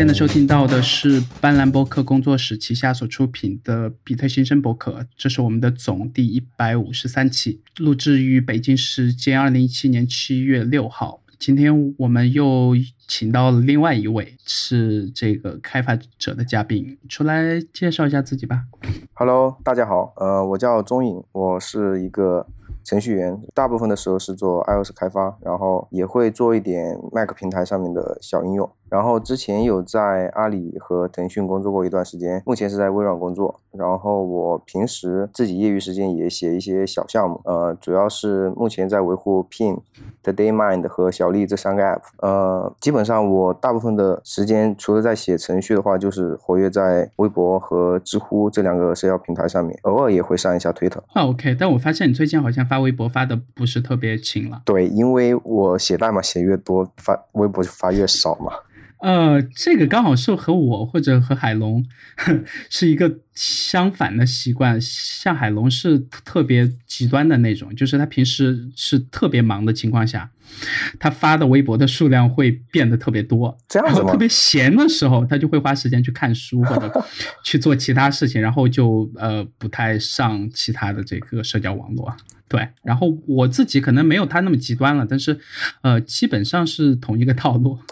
现在收听到的是斑斓播客工作室旗下所出品的比特新生博客，这是我们的总第一百五十三期，录制于北京时间二零一七年七月六号。今天我们又请到了另外一位是这个开发者的嘉宾，出来介绍一下自己吧。Hello，大家好，呃，我叫钟颖，我是一个。程序员大部分的时候是做 iOS 开发，然后也会做一点 Mac 平台上面的小应用。然后之前有在阿里和腾讯工作过一段时间，目前是在微软工作。然后我平时自己业余时间也写一些小项目，呃，主要是目前在维护 Pin、The DayMind 和小丽这三个 App。呃，基本上我大部分的时间除了在写程序的话，就是活跃在微博和知乎这两个社交平台上面，偶尔也会上一下推特。啊，OK。但我发现你最近好像发微博发的不是特别勤了。对，因为我写代码写越多，发微博就发越少嘛。呃，这个刚好是和我或者和海龙 是一个相反的习惯。像海龙是特别极端的那种，就是他平时是特别忙的情况下，他发的微博的数量会变得特别多。这样子特别闲的时候，他就会花时间去看书或者 去做其他事情，然后就呃不太上其他的这个社交网络。对，然后我自己可能没有他那么极端了，但是呃基本上是同一个套路。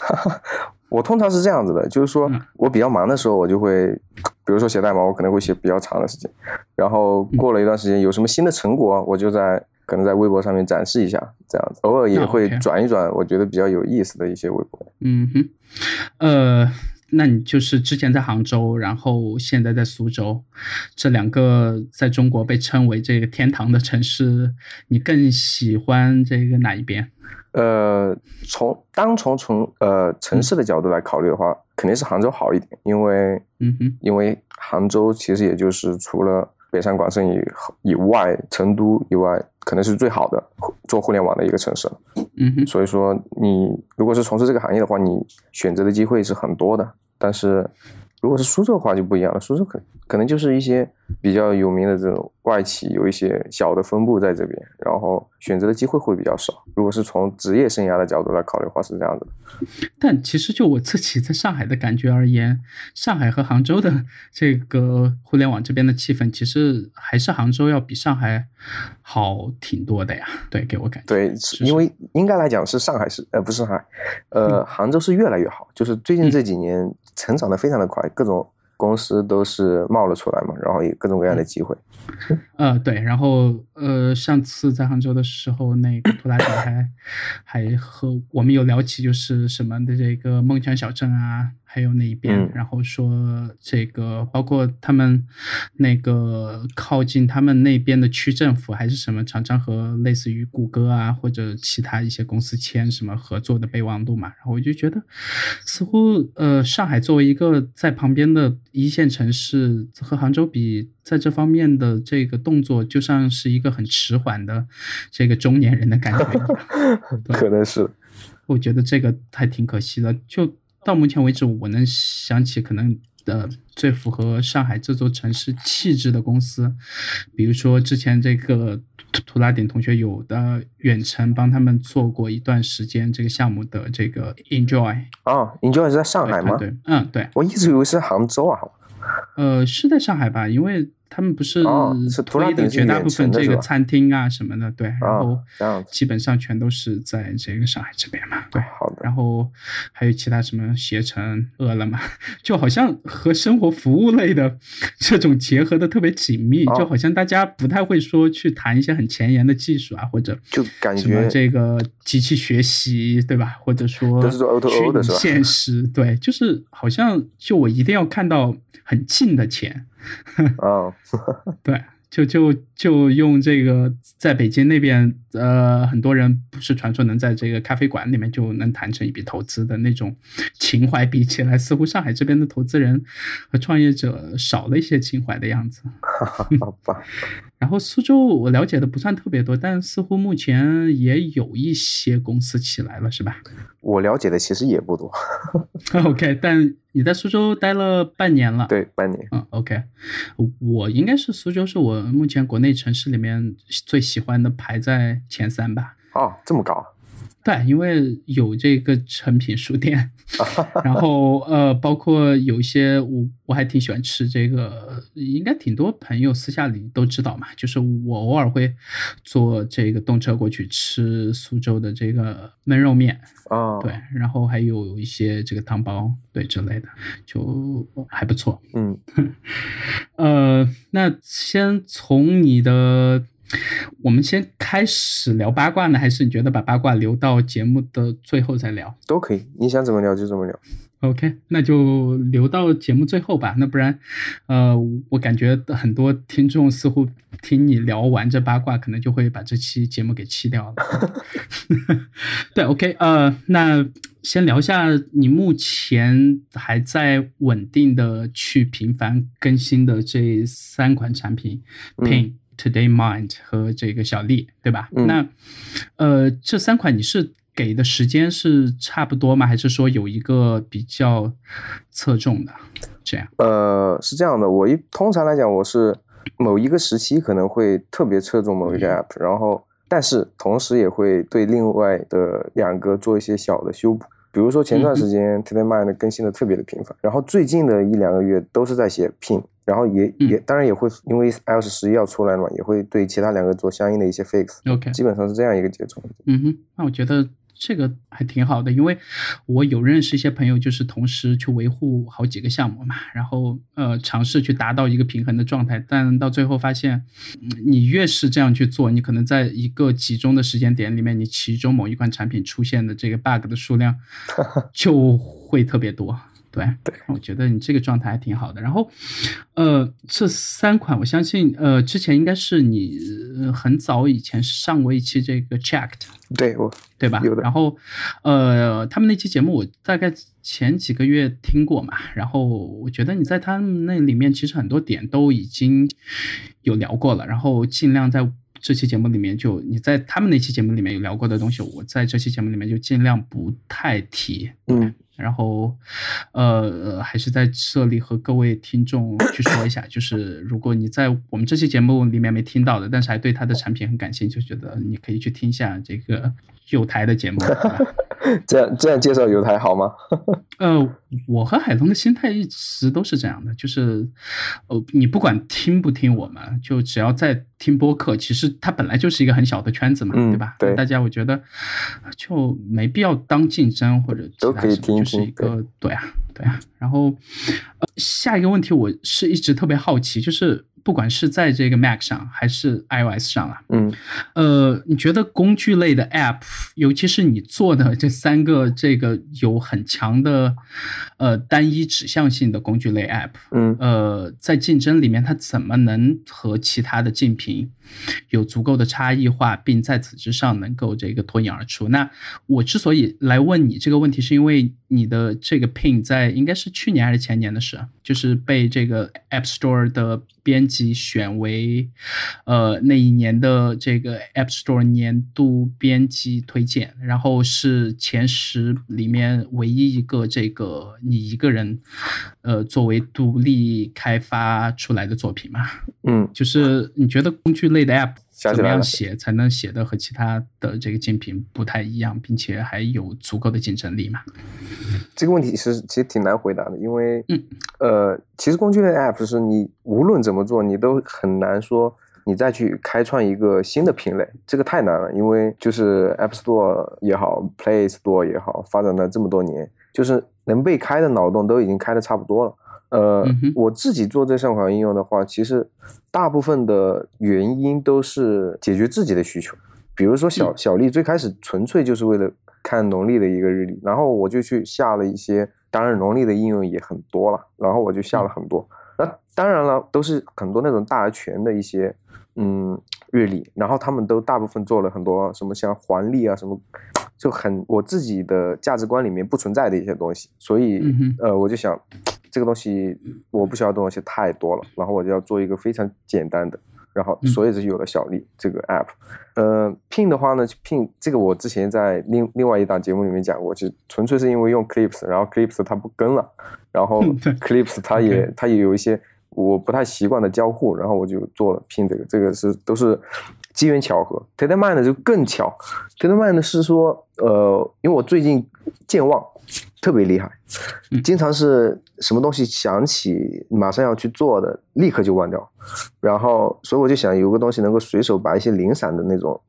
我通常是这样子的，就是说我比较忙的时候，我就会，比如说写代码，我可能会写比较长的时间，然后过了一段时间，有什么新的成果，我就在可能在微博上面展示一下，这样子，偶尔也会转一转我觉得比较有意思的一些微博。嗯哼，呃，那你就是之前在杭州，然后现在在苏州，这两个在中国被称为这个天堂的城市，你更喜欢这个哪一边？呃，从单从从呃城市的角度来考虑的话，肯定是杭州好一点，因为，嗯哼，因为杭州其实也就是除了北上广深以以外，成都以外，可能是最好的做互联网的一个城市了。嗯哼，所以说你如果是从事这个行业的话，你选择的机会是很多的，但是。如果是苏州的话就不一样了，苏州可可能就是一些比较有名的这种外企，有一些小的分部在这边，然后选择的机会会比较少。如果是从职业生涯的角度来考虑的话，是这样的。但其实就我自己在上海的感觉而言，上海和杭州的 这个互联网这边的气氛，其实还是杭州要比上海好挺多的呀。对，给我感觉。对，因为应该来讲是上海是呃不是上海，呃杭州是越来越好，就是最近这几年。成长的非常的快，各种公司都是冒了出来嘛，然后有各种各样的机会。呃，对，然后呃，上次在杭州的时候，那个普拉姐还还和我们有聊起，就是什么的这个梦想小镇啊。还有那一边，然后说这个，包括他们那个靠近他们那边的区政府还是什么，常常和类似于谷歌啊或者其他一些公司签什么合作的备忘录嘛。然后我就觉得，似乎呃，上海作为一个在旁边的一线城市，和杭州比，在这方面的这个动作，就像是一个很迟缓的这个中年人的感觉。可能是，我觉得这个还挺可惜的，就。到目前为止，我能想起可能呃最符合上海这座城市气质的公司，比如说之前这个图拉点同学有的远程帮他们做过一段时间这个项目的这个 Enjoy 哦，Enjoy 是在上海吗？对，嗯，对，我一直以为是杭州啊，呃，是在上海吧，因为。他们不是推的绝大部分这个餐厅啊什么的，对，然后基本上全都是在这个上海这边嘛，对，好的。然后还有其他什么携程、饿了么，就好像和生活服务类的这种结合的特别紧密，就好像大家不太会说去谈一些很前沿的技术啊，或者就感觉这个机器学习，对吧？或者说都是做 O to O 的是吧？现实对，就是好像就我一定要看到很近的钱。哦 对，就就就用这个，在北京那边，呃，很多人不是传说能在这个咖啡馆里面就能谈成一笔投资的那种情怀，比起来，似乎上海这边的投资人和创业者少了一些情怀的样子。好吧。然后苏州我了解的不算特别多，但似乎目前也有一些公司起来了，是吧？我了解的其实也不多。OK，但你在苏州待了半年了。对，半年。嗯，OK，我应该是苏州是我目前国内城市里面最喜欢的，排在前三吧。哦，这么高。对，因为有这个成品书店，然后呃，包括有一些我我还挺喜欢吃这个，应该挺多朋友私下里都知道嘛，就是我偶尔会坐这个动车过去吃苏州的这个焖肉面啊，对，然后还有一些这个汤包对之类的，就还不错。嗯，呃，那先从你的。我们先开始聊八卦呢，还是你觉得把八卦留到节目的最后再聊？都可以，你想怎么聊就怎么聊。OK，那就留到节目最后吧。那不然，呃，我感觉很多听众似乎听你聊完这八卦，可能就会把这期节目给弃掉了。对，OK，呃，那先聊一下你目前还在稳定的去频繁更新的这三款产品，Pin。Today Mind 和这个小丽，对吧？那呃，这三款你是给的时间是差不多吗？还是说有一个比较侧重的这样？呃，是这样的，我一通常来讲，我是某一个时期可能会特别侧重某一个 App，然后但是同时也会对另外的两个做一些小的修补。比如说前段时间 Today Mind 更新的特别的频繁，然后最近的一两个月都是在写 Pin。然后也也当然也会因为 iOS 十一要出来了嘛，也会对其他两个做相应的一些 fix。OK，基本上是这样一个节奏。嗯哼，那我觉得这个还挺好的，因为我有认识一些朋友，就是同时去维护好几个项目嘛，然后呃尝试去达到一个平衡的状态，但到最后发现，你越是这样去做，你可能在一个集中的时间点里面，你其中某一款产品出现的这个 bug 的数量 就会特别多。对对，我觉得你这个状态还挺好的。然后，呃，这三款我相信，呃，之前应该是你很早以前上过一期这个 Checked，对我对吧？有的。然后，呃，他们那期节目我大概前几个月听过嘛。然后我觉得你在他们那里面其实很多点都已经有聊过了。然后尽量在这期节目里面就你在他们那期节目里面有聊过的东西，我在这期节目里面就尽量不太提。嗯。然后，呃，还是在这里和各位听众去说一下，就 是如果你在我们这期节目里面没听到的，但是还对他的产品很感兴趣，觉得你可以去听一下这个有台的节目。这样这样介绍有台好吗？呃，我和海东的心态一直都是这样的，就是，呃，你不管听不听我们，就只要在听播客，其实它本来就是一个很小的圈子嘛，对吧？对，大家我觉得就没必要当竞争或者其他什么，就是一个对啊，对啊。然后，呃，下一个问题我是一直特别好奇，就是。不管是在这个 Mac 上还是 iOS 上啊，嗯，呃，你觉得工具类的 App，尤其是你做的这三个这个有很强的呃单一指向性的工具类 App，嗯，呃，在竞争里面它怎么能和其他的竞品有足够的差异化，并在此之上能够这个脱颖而出？那我之所以来问你这个问题，是因为你的这个 Pin 在应该是去年还是前年的事，就是被这个 App Store 的编辑。选为，呃，那一年的这个 App Store 年度编辑推荐，然后是前十里面唯一一个这个你一个人，呃，作为独立开发出来的作品嘛？嗯，就是你觉得工具类的 App 怎么样写才能写的和其他的这个竞品不太一样，并且还有足够的竞争力嘛？这个问题是其实挺难回答的，因为，呃，其实工具类 App 是你无论怎么做，你都很难说你再去开创一个新的品类，这个太难了。因为就是 App Store 也好，Play Store 也好，发展了这么多年，就是能被开的脑洞都已经开的差不多了。呃，我自己做这三款应用的话，其实大部分的原因都是解决自己的需求，比如说小小丽最开始纯粹就是为了。看农历的一个日历，然后我就去下了一些，当然农历的应用也很多了，然后我就下了很多。那当然了，都是很多那种大而全的一些，嗯，日历，然后他们都大部分做了很多什么像黄历啊什么，就很我自己的价值观里面不存在的一些东西，所以呃，我就想这个东西我不需要的东西太多了，然后我就要做一个非常简单的。然后，所以就有了小丽这个 app。呃，Pin 的话呢，Pin 这个我之前在另另外一档节目里面讲过，就纯粹是因为用 Clips，然后 Clips 它不跟了，然后 Clips 它也它也有一些我不太习惯的交互，然后我就做了 Pin 这个，这个是都是机缘巧合。TeleMind 就更巧，TeleMind 是说，呃，因为我最近健忘特别厉害，经常是什么东西想起马上要去做的，立刻就忘掉。然后，所以我就想有个东西能够随手把一些零散的那种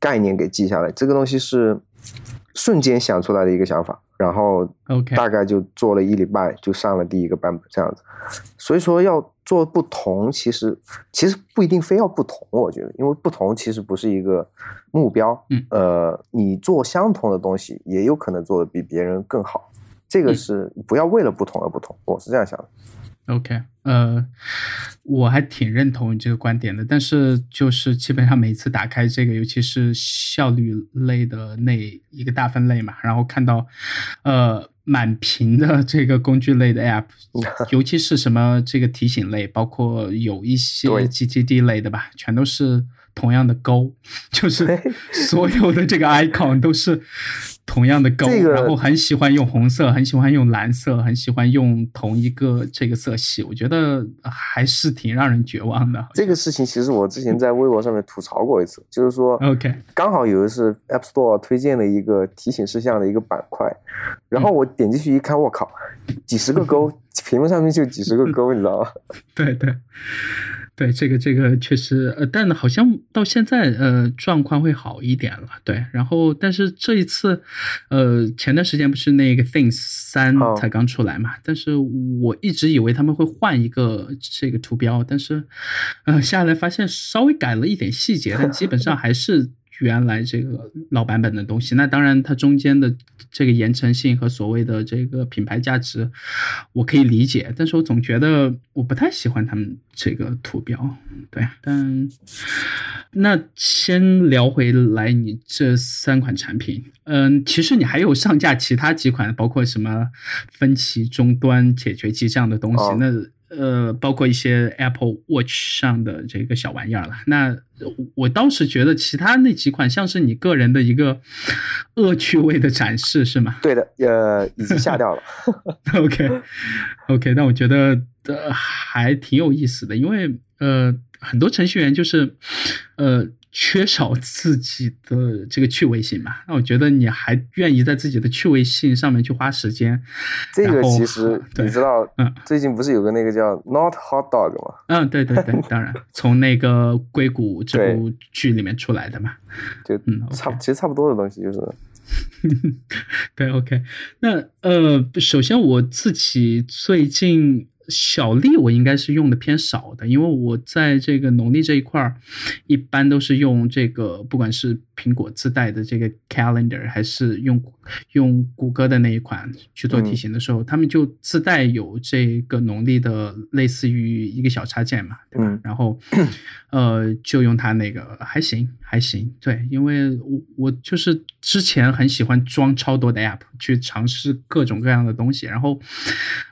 概念给记下来。这个东西是瞬间想出来的一个想法，然后 OK，大概就做了一礼拜就上了第一个版本这样子。所以说要做不同，其实其实不一定非要不同，我觉得，因为不同其实不是一个目标。嗯，呃，你做相同的东西，也有可能做的比别人更好。这个是不要为了不同而不同，我是这样想的。OK，呃，我还挺认同你这个观点的，但是就是基本上每次打开这个，尤其是效率类的那一个大分类嘛，然后看到，呃，满屏的这个工具类的 App，尤其是什么这个提醒类，包括有一些对。GTD 类的吧，全都是同样的勾，就是所有的这个 icon 都是同样的勾，这个然后很喜欢用红色，很喜欢用蓝色，很喜欢用同一个这个色系，我觉得还是挺让人绝望的。这个事情其实我之前在微博上面吐槽过一次，就是说 OK 刚好有的是 App Store 推荐的一个提醒事项的一个板块，然后我点进去一看，我靠，几十个勾，屏幕上面就几十个勾，你知道吗？对对对，这个这个确实，呃，但好像到现在呃状况会好一点了，对。然后，但是这一次，呃，前段时间不是那个 Things 三哦才刚出来嘛？但是我一直以为他们会换一个这个图标，但是，呃，下来发现稍微改了一点细节，但基本上还是。原来这个老版本的东西，那当然它中间的这个延承性和所谓的这个品牌价值，我可以理解，但是我总觉得我不太喜欢他们这个图标，对，但那先聊回来你这三款产品，嗯，其实你还有上架其他几款，包括什么分歧终端解决器这样的东西，哦。那。呃，包括一些 Apple Watch 上的这个小玩意儿了。那我倒是觉得其他那几款像是你个人的一个恶趣味的展示，是吗对的，呃，已经下掉了。OK，OK，那我觉得呃还挺有意思的，因为呃很多程序员就是呃缺少自己的这个趣味性吧。那我觉得你还愿意在自己的趣味性上面去花时间，这个其实你知道嗯，最近不是有个那个叫 Not Hot Dog 吗？嗯，对对对，当然从那个硅谷这部剧里面出来的嘛。就嗯差其实差不多的东西，就是 对，OK，那呃，首先我自己最近小历我应该是用的偏少的，因为我在这个农历这一块儿，一般都是用这个，不管是苹果自带的这个 Calendar，还是用用谷歌的那一款去做提醒的时候，他们就自带有这个农历的类似于一个小插件嘛，对吧？嗯然后呃，就用它那个还行还行，对，因为我我就是之前很喜欢装超多的 app 去尝试各种各样的东西，然后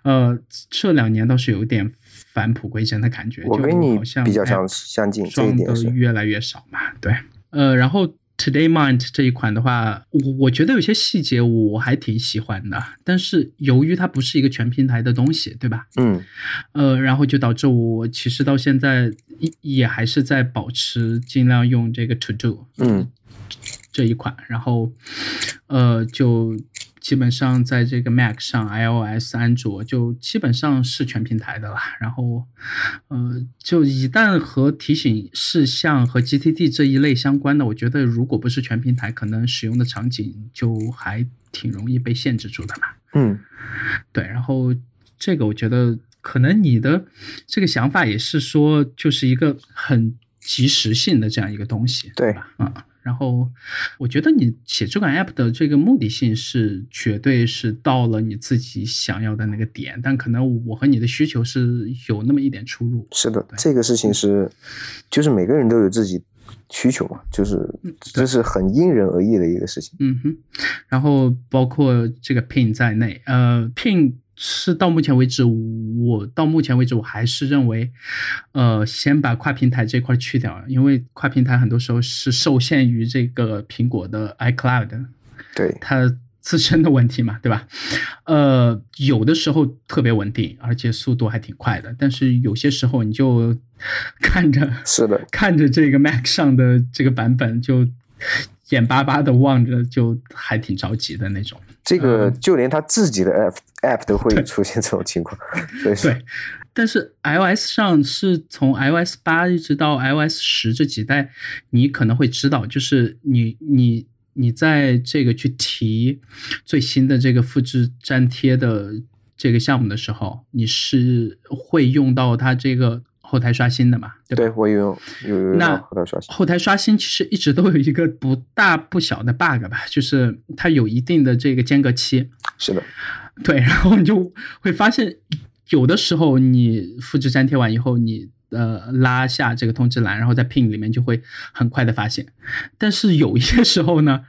呃这两年倒是有点返璞归真的感觉，就我跟你好像比较相相近，装的。越来越少嘛，对，呃，然后 Today Mind 这一款的话，我我觉得有些细节我还挺喜欢的，但是由于它不是一个全平台的东西，对吧？嗯，呃，然后就导致我其实到现在也也还是在保持尽量用这个 To Do 嗯这一款，然后呃就基本上在这个 Mac 上、iOS、安卓就基本上是全平台的了。然后呃就一旦和提醒事项和 GTD 这一类相关的，我觉得如果不是全平台，可能使用的场景就还挺容易被限制住的嘛。嗯，对，然后这个我觉得可能你的这个想法也是说，就是一个很及时性的这样一个东西，对吧？啊、然后我觉得你写这款 app 的这个目的性是绝对是到了你自己想要的那个点，但可能我和你的需求是有那么一点出入。是的，对这个事情是，就是每个人都有自己需求嘛，就是这是很因人而异的一个事情。嗯哼，然后包括这个 Pin 在内，呃，Pin 是到目前为止，我到目前为止我还是认为，呃，先把跨平台这块去掉，因为跨平台很多时候是受限于这个苹果的 iCloud，对，它自身的问题嘛，对吧？呃，有的时候特别稳定，而且速度还挺快的，但是有些时候你就看着是的，看着这个 Mac 上的这个版本就眼巴巴的望着，就还挺着急的那种。这个就连他自己的 App App 都会出现这种情况，所以对。但是 iOS 上是从 iOS 八一直到 iOS 十这几代，你可能会知道，就是你你你在这个去提最新的这个复制粘贴的这个项目的时候，你是会用到它这个后台刷新的嘛？对对，我有有有那后台刷新。后台刷新其实一直都有一个不大不小的 bug 吧，就是它有一定的这个间隔期。是的，对，然后你就会发现。有的时候你复制粘贴完以后，你呃拉下这个通知栏，然后在 pin 里面就会很快的发现。但是有一些时候呢，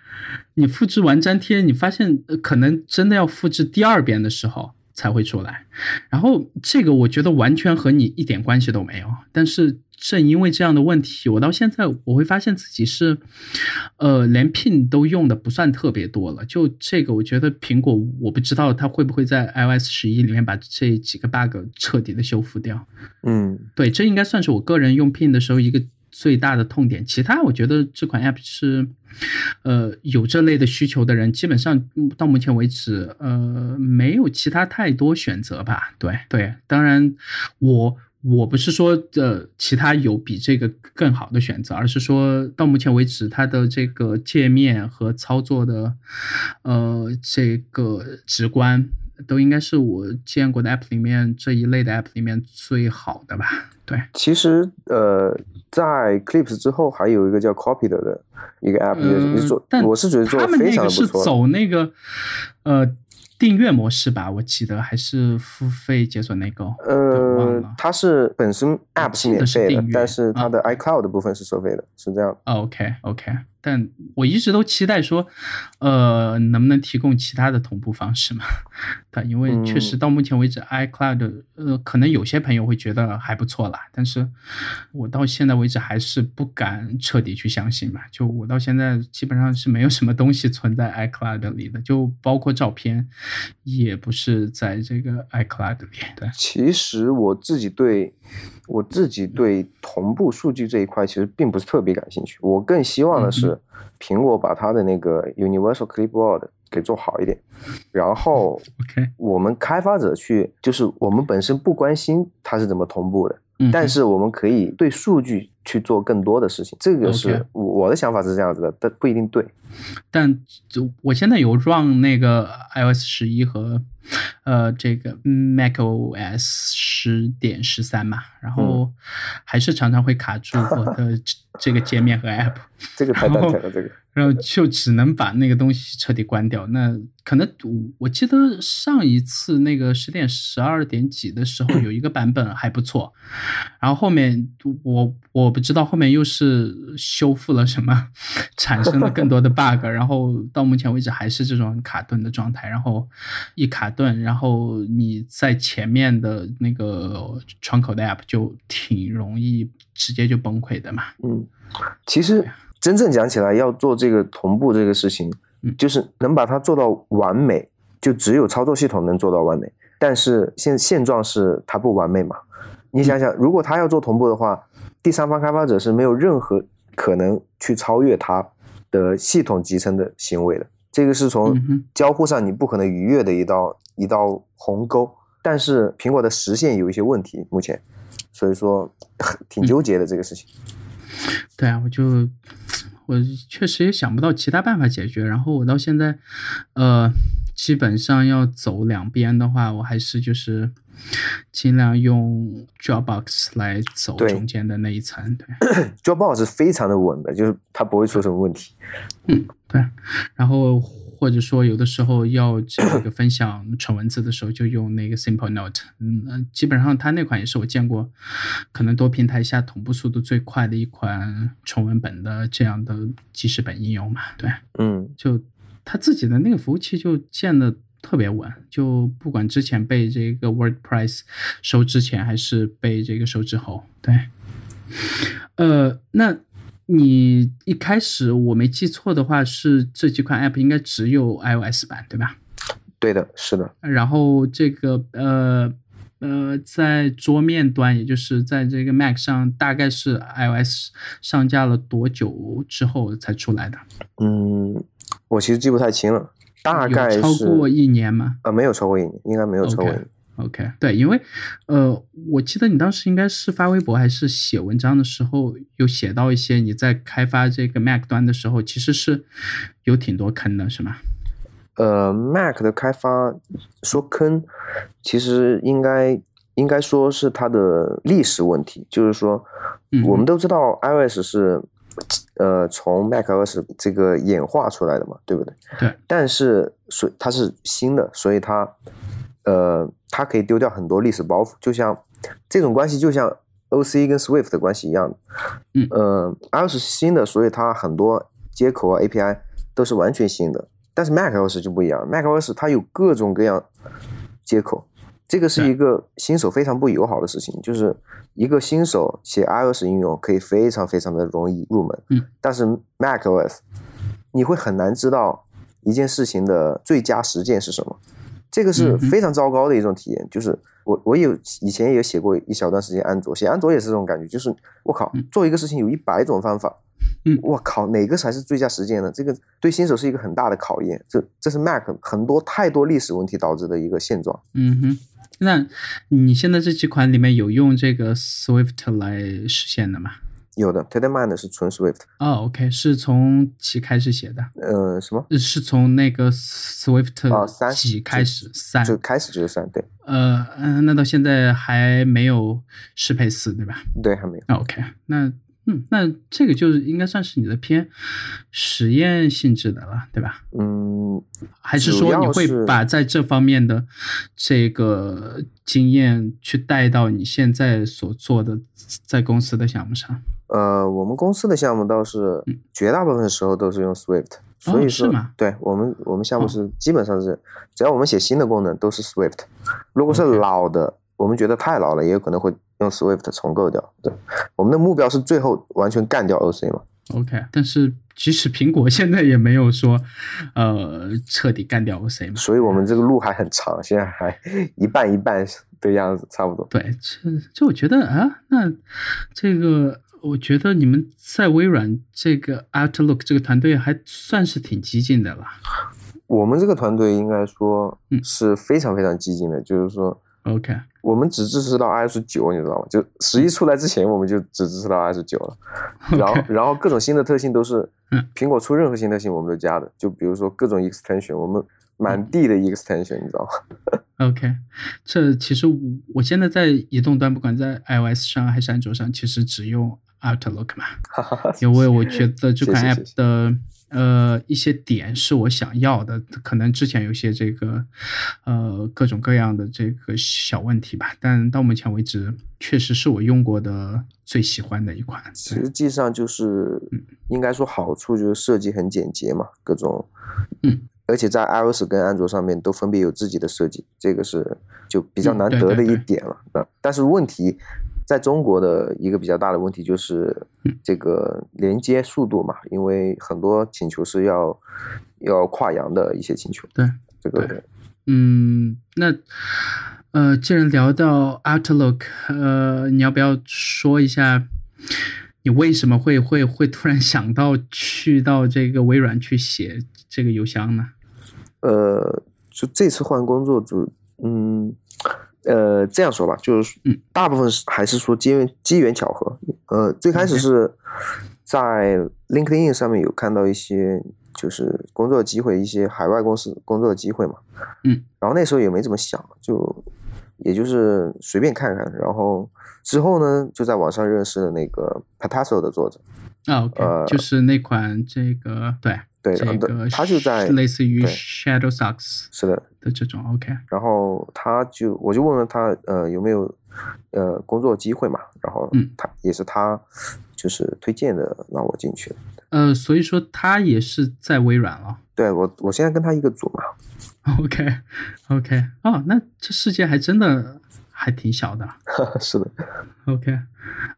你复制完粘贴，你发现可能真的要复制第二遍的时候才会出来。然后这个我觉得完全和你一点关系都没有，但是。正因为这样的问题，我到现在我会发现自己是，呃，连 Pin 都用的不算特别多了。就这个，我觉得苹果我不知道它会不会在 iOS 十一里面把这几个 bug 彻底的修复掉。嗯，对，这应该算是我个人用 Pin 的时候一个最大的痛点。其他我觉得这款 App 是，呃，有这类的需求的人，基本上到目前为止，呃，没有其他太多选择吧。对对，当然我。我不是说呃其他有比这个更好的选择，而是说到目前为止，它的这个界面和操作的呃这个直观，都应该是我见过的 App 里面这一类的 App 里面最好的吧？对，其实呃在 Clips 之后还有一个叫 Copy 的一个 App，也是做，但我是觉得做的非常的不错。是走那个呃。订阅模式吧，我记得还是付费解锁那个。呃，它是本身 App 是免费的，但是它的 iCloud 的部分是收费的，是这样。OK OK。但我一直都期待说，呃，能不能提供其他的同步方式嘛？但因为确实到目前为止，iCloud，呃，可能有些朋友会觉得还不错啦，但是我到现在为止还是不敢彻底去相信嘛。就我到现在基本上是没有什么东西存在 iCloud 里的，就包括照片，也不是在这个 iCloud 里。对，其实我自己对。我自己对同步数据这一块其实并不是特别感兴趣，我更希望的是苹果把它的那个 Universal Clipboard 给做好一点，然后 我们开发者去，就是我们本身不关心它是怎么同步的。但是我们可以对数据去做更多的事情，这个是我的想法是这样子的，但不一定对。但就我现在有 run 那个 iOS 十一和呃这个 macOS 十点十三嘛，然后还是常常会卡住我的 这个界面和 app。这个太蛋疼了，这个。然后就只能把那个东西彻底关掉。那可能我记得上一次那个十点十二点几的时候 有一个版本还不错，然后后面我我不知道后面又是修复了什么，产生了更多的 bug，然后到目前为止还是这种卡顿的状态。然后一卡顿，然后你在前面的那个窗口的 app 就挺容易直接就崩溃的嘛。嗯，其实。真正讲起来，要做这个同步这个事情，就是能把它做到完美，就只有操作系统能做到完美。但是现现状是它不完美嘛？你想想，如果它要做同步的话，第三方开发者是没有任何可能去超越它的系统集成的行为的。这个是从交互上你不可能逾越的一道一道鸿沟。但是苹果的实现有一些问题，目前，所以说 挺纠结的这个事情。对啊，我就。我确实也想不到其他办法解决，然后我到现在，呃，基本上要走两边的话，我还是就是尽量用 Dropbox 来走中间的那一层。对，Dropbox 是非常的稳的，就是它不会出什么问题。嗯，对，然后。或者说，有的时候要这个 分享纯文字的时候，就用那个 Simple Note。嗯，基本上它那款也是我见过，可能多平台下同步速度最快的一款纯文本的这样的记事本应用嘛。对，嗯，就它自己的那个服务器就建的特别稳，就不管之前被这个 WordPress 收之前，还是被这个收之后，对，呃，那。你一开始我没记错的话，是这几款 App 应该只有 iOS 版，对吧？对的，是的。然后这个呃呃，在桌面端，也就是在这个 Mac 上，大概是 iOS 上架了多久之后才出来的？嗯，我其实记不太清了，大概是超过一年吗？呃，没有超过一年，应该没有超过一年。OK，对，因为呃，我记得你当时应该是发微博还是写文章的时候，有写到一些你在开发这个 Mac 端的时候，其实是有挺多坑的，是吗？呃，Mac 的开发说坑，其实应该应该说是它的历史问题，就是说，我们都知道 iOS 是呃从 macOS 这个演化出来的嘛，对不对？对。但是所它是新的，所以它。呃，它可以丢掉很多历史包袱，就像这种关系，就像 OC 跟 Swift 的关系一样。嗯，呃，iOS 是新的，所以它很多接口啊、API 都是完全新的。但是 macOS 就不一样，macOS 它有各种各样接口，这个是一个新手非常不友好的事情。就是一个新手写 iOS 应用可以非常非常的容易入门，嗯，但是 macOS 你会很难知道一件事情的最佳实践是什么。这个是非常糟糕的一种体验，就是我我有以前也写过一小段时间安卓，写安卓也是这种感觉，就是我靠，做一个事情有一百种方法，嗯，我靠，哪个才是最佳实践呢？这个对新手是一个很大的考验，这这是 Mac 很多太多历史问题导致的一个现状。嗯哼，那你现在这几款里面有用这个 Swift 来实现的吗？有的 t e d m i n d 是纯 Swift 哦，OK，是从几开始写的？呃，什么？是从那个 Swift 啊三几开始？三就开始就是三，对。呃嗯，那到现在还没有适配四，对吧？对，还没有。OK，那嗯，那这个就是应该算是你的偏实验性质的了，对吧？嗯，还是说你会把在这方面的这个经验去带到你现在所做的在公司的项目上？呃，我们公司的项目倒是绝大部分时候都是用 Swift，所以说，对我们我们项目是基本上是，只要我们写新的功能都是 Swift。如果是老的，我们觉得太老了，也有可能会用 Swift 重构掉。对，我们的目标是最后完全干掉 OC 嘛。OK，但是即使苹果现在也没有说，呃，彻底干掉 OC 嘛。所以我们这个路还很长，现在还一半一半的样子，差不多。对，这这我觉得啊，那这个。我觉得你们在微软这个 Outlook 这个团队还算是挺激进的了。我们这个团队应该说是非常非常激进的，就是说，OK，我们只支持到 iOS 九，你知道吗？就十一出来之前，我们就只支持到 iOS 九了。然后，然后各种新的特性都是，苹果出任何新特性我们都加的。就比如说各种 extension，我们满地的 extension，你知道吗？OK，这其实我我现在在移动端，不管在 iOS 上还是安卓上，其实只用。Outlook 嘛，因为我觉得这款 App 的呃一些点是我想要的，可能之前有些这个呃各种各样的这个小问题吧，但到目前为止确实是我用过的最喜欢的一款。实际上就是应该说好处就是设计很简洁嘛，各种嗯，而且在 iOS 跟安卓上面都分别有自己的设计，这个是就比较难得的一点了。那但是问题。在中国的一个比较大的问题就是这个连接速度嘛，因为很多请求是要要跨洋的一些请求。对，这个，嗯，那呃，既然聊到 Outlook，呃，你要不要说一下你为什么会会会突然想到去到这个微软去写这个邮箱呢？呃，就这次换工作主，嗯。呃，这样说吧，就是大部分是还是说机缘机缘巧合。呃，最开始是在 LinkedIn 上面有看到一些就是工作机会，一些海外公司工作的机会嘛。嗯。然后那时候也没怎么想，就也就是随便看看。然后之后呢，就在网上认识了那个 Patasso 的作者。啊，OK，就是那款这个对。对，这个他就在类似于 Shadow Socks 是的的这种 OK，然后他就我就问问他呃有没有呃工作机会嘛，然后嗯他也是他就是推荐的让我进去的，呃所以说他也是在微软了，对我我现在跟他一个组嘛，OK OK 哦那这世界还真的还挺小的。是的。OK，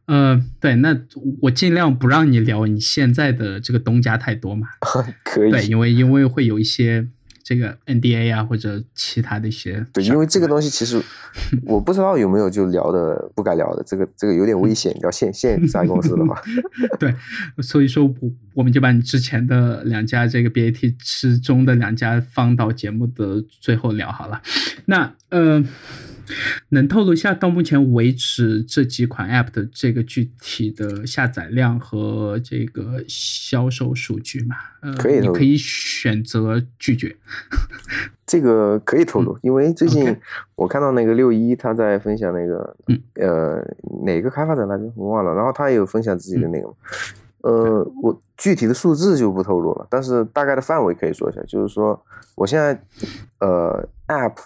呃，对，那我尽量不让你聊你现在的这个东家太多嘛。可以。对，因为因为会有一些。这个 NDA 啊，或者其他的一些对，因为这个东西其实 我不知道有没有就聊的不该聊的，这个这个有点危险。聊现现在公司的嘛，对，所以说我我们就把你之前的两家这个 BAT 之中的两家放到节目的最后聊好了。那呃。能透露一下到目前为止这几款 App 的这个具体的下载量和这个销售数据吗？呃，可以，你可以选择拒绝。这个可以透露，因为最近我看到那个六一他在分享那个，呃，哪个开发者来着？我忘了。然后他也有分享自己的那个，呃，我具体的数字就不透露了，但是大概的范围可以说一下，就是说我现在呃 App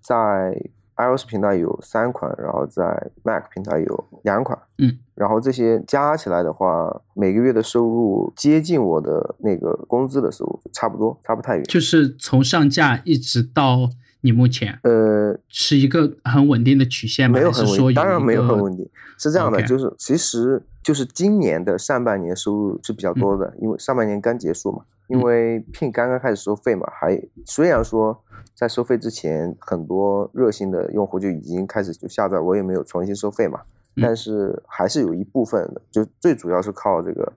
在。iOS 平台有三款，然后在 Mac 平台有两款，嗯，然后这些加起来的话，每个月的收入接近我的那个工资的收入，差不多，差不太远。就是从上架一直到你目前，呃，是一个很稳定的曲线吗？没有很稳定，当然没有很稳定。是这样的，就是其实就是今年的上半年收入是比较多的，因为上半年刚结束嘛。因为 Pin 刚刚开始收费嘛，还虽然说在收费之前，很多热心的用户就已经开始就下载，我也没有重新收费嘛。但是还是有一部分的，就最主要是靠这个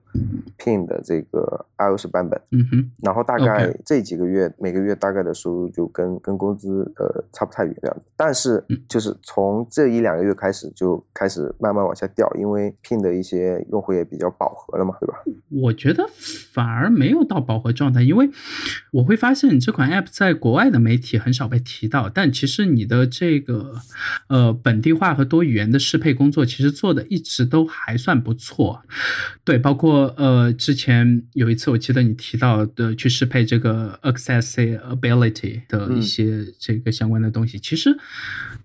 Pin 的这个 iOS 版本，嗯哼，然后大概这几个月每个月大概的收入就跟跟工资呃差不太远这样子，但是就是从这一两个月开始就开始慢慢往下掉，因为 Pin 的一些用户也比较饱和了嘛，对吧？我觉得反而没有到饱和状态，因为我会发现你这款 App 在国外的媒体很少被提到，但其实你的这个呃本地化和多语言的适配工作。其实做的一直都还算不错，对，包括呃，之前有一次我记得你提到的去适配这个 accessibility 的一些这个相关的东西，其实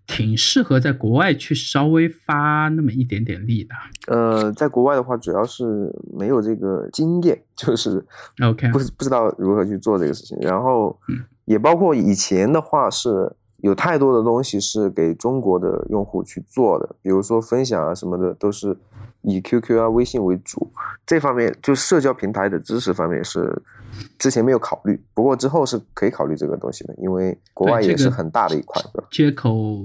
挺适合在国外去稍微发那么一点点力的。呃，在国外的话，主要是没有这个经验，就是 OK，不不知道如何去做这个事情，然后也包括以前的话是。有太多的东西是给中国的用户去做的，比如说分享啊什么的，都是以 QQ 啊、微信为主。这方面就社交平台的知识方面是之前没有考虑，不过之后是可以考虑这个东西的，因为国外也是很大的一块。接口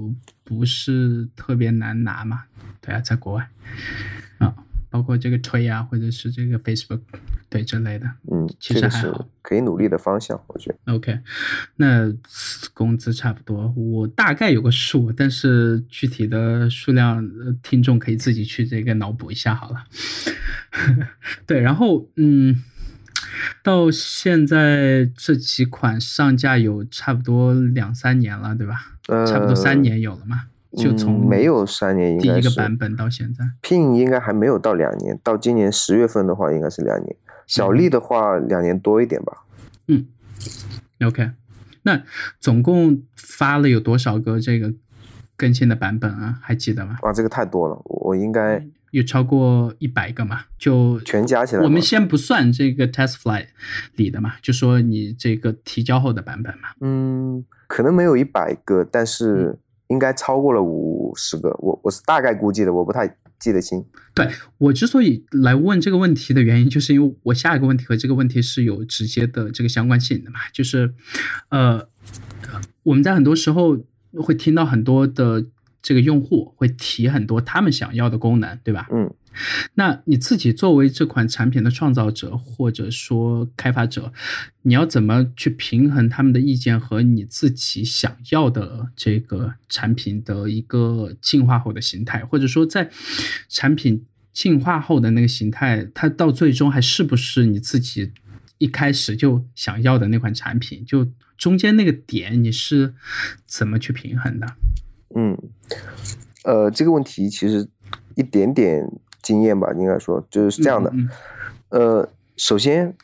不是特别难拿嘛？对啊，在国外啊。包括这个推啊，或者是这个 Facebook 对之类的，嗯，其实还好，可以努力的方向，我觉得。OK，那工资差不多，我大概有个数，但是具体的数量，听众可以自己去这个脑补一下好了。对，然后嗯，到现在这几款上架有差不多两三年了，对吧？差不多三年有了嘛？就从没有三年，第一个版本到现在，Pin 应该还没有到两年，到今年十月份的话，应该是两年。小丽的话，两年多一点吧。嗯，OK，那总共发了有多少个这个更新的版本啊？还记得吗？哇，这个太多了，我应该有超过一百个嘛？就全加起来，我们先不算这个 Test Flight 里的嘛，就说你这个提交后的版本嘛。嗯，可能没有一百个，但是。应该超过了五十个，我我是大概估计的，我不太记得清。对我之所以来问这个问题的原因，就是因为我下一个问题和这个问题是有直接的这个相关性的嘛，就是，呃，我们在很多时候会听到很多的这个用户会提很多他们想要的功能，对吧？嗯。那你自己作为这款产品的创造者或者说开发者，你要怎么去平衡他们的意见和你自己想要的这个产品的一个进化后的形态，或者说在产品进化后的那个形态，它到最终还是不是你自己一开始就想要的那款产品？就中间那个点你是怎么去平衡的？嗯，呃，这个问题其实一点点。经验吧，应该说就是这样的。呃，首先，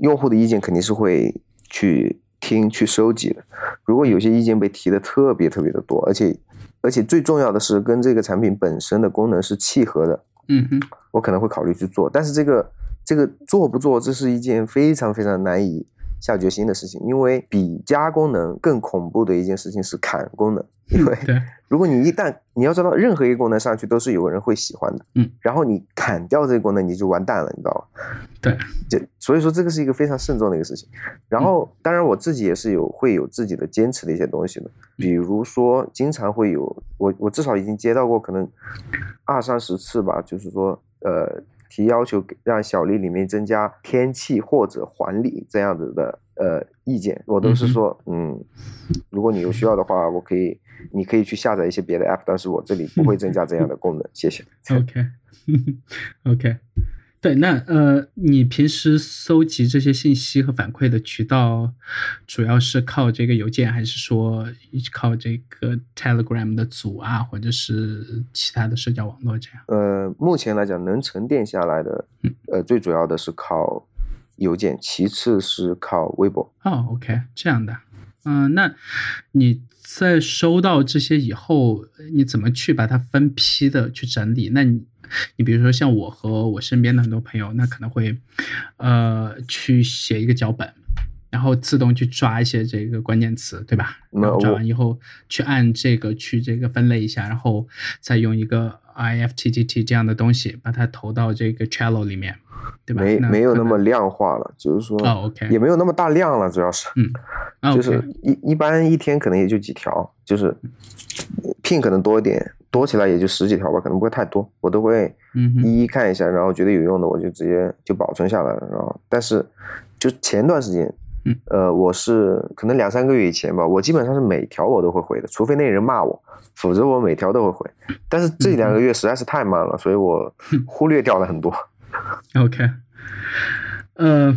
用户的意见肯定是会去听、去收集的。如果有些意见被提的特别特别的多，而且而且最重要的是跟这个产品本身的功能是契合的，嗯哼，我可能会考虑去做。但是这个这个做不做，这是一件非常非常难以下决心的事情，因为比加功能更恐怖的一件事情是砍功能，因为对，如果你一旦你要知道任何一个功能上去都是有人会喜欢的，嗯，然后你砍掉这个功能你就完蛋了，你知道吗？对，就所以说这个是一个非常慎重的一个事情。然后当然我自己也是有会有自己的坚持的一些东西的，比如说经常会有我我至少已经接到过可能二三十次吧，就是说呃。提要求让小丽里面增加天气或者环理这样子的呃意见，我都是说，嗯，如果你有需要的话，我可以，你可以去下载一些别的 app，但是我这里不会增加这样的功能，谢谢。OK，OK。对，那呃，你平时搜集这些信息和反馈的渠道，主要是靠这个邮件，还是说靠这个 Telegram 的组啊，或者是其他的社交网络这样？呃，目前来讲，能沉淀下来的，呃，最主要的是靠邮件，其次是靠微博。哦，OK，这样的。嗯，那你在收到这些以后，你怎么去把它分批的去整理？那你？你比如说像我和我身边的很多朋友，那可能会，呃，去写一个脚本，然后自动去抓一些这个关键词，对吧？然后抓完以后去按这个去这个分类一下，然后再用一个 IFTTT 这样的东西把它投到这个 Trello 里面，对吧？没没有那么量化了，就是说，哦，OK，也没有那么大量了，主要是，嗯，就是一一般一天可能也就几条，就是 pin 可能多一点。多起来也就十几条吧，可能不会太多，我都会一一看一下，然后觉得有用的我就直接就保存下来了。然后，但是就前段时间，呃，我是可能两三个月以前吧，我基本上是每条我都会回的，除非那人骂我，否则我每条都会回。但是这两个月实在是太慢了，所以我忽略掉了很多。OK，呃，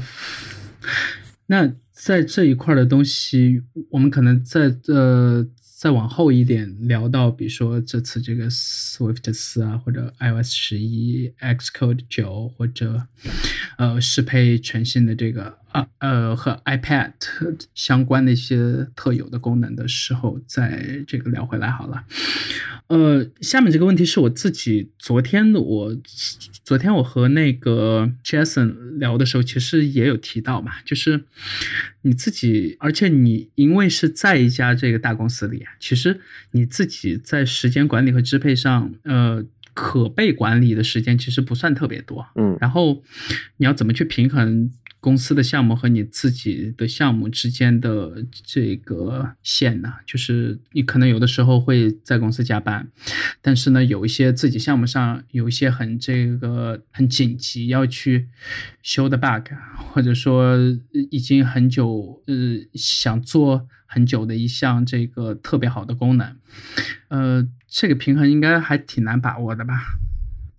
那在这一块的东西，我们可能在呃。再往后一点聊到，比如说这次这个 Swift 四啊，或者 iOS 十一、Xcode 九，或者呃适配全新的这个啊呃和 iPad 相关的一些特有的功能的时候，再这个聊回来好了。呃，下面这个问题是我自己昨天的我昨天我和那个 Jason 聊的时候，其实也有提到嘛，就是你自己，而且你因为是在一家这个大公司里。其实你自己在时间管理和支配上，呃，可被管理的时间其实不算特别多，嗯，然后你要怎么去平衡公司的项目和你自己的项目之间的这个线呢？就是你可能有的时候会在公司加班，但是呢，有一些自己项目上有一些很这个很紧急要去修的 bug，或者说已经很久呃想做。很久的一项这个特别好的功能，呃，这个平衡应该还挺难把握的吧？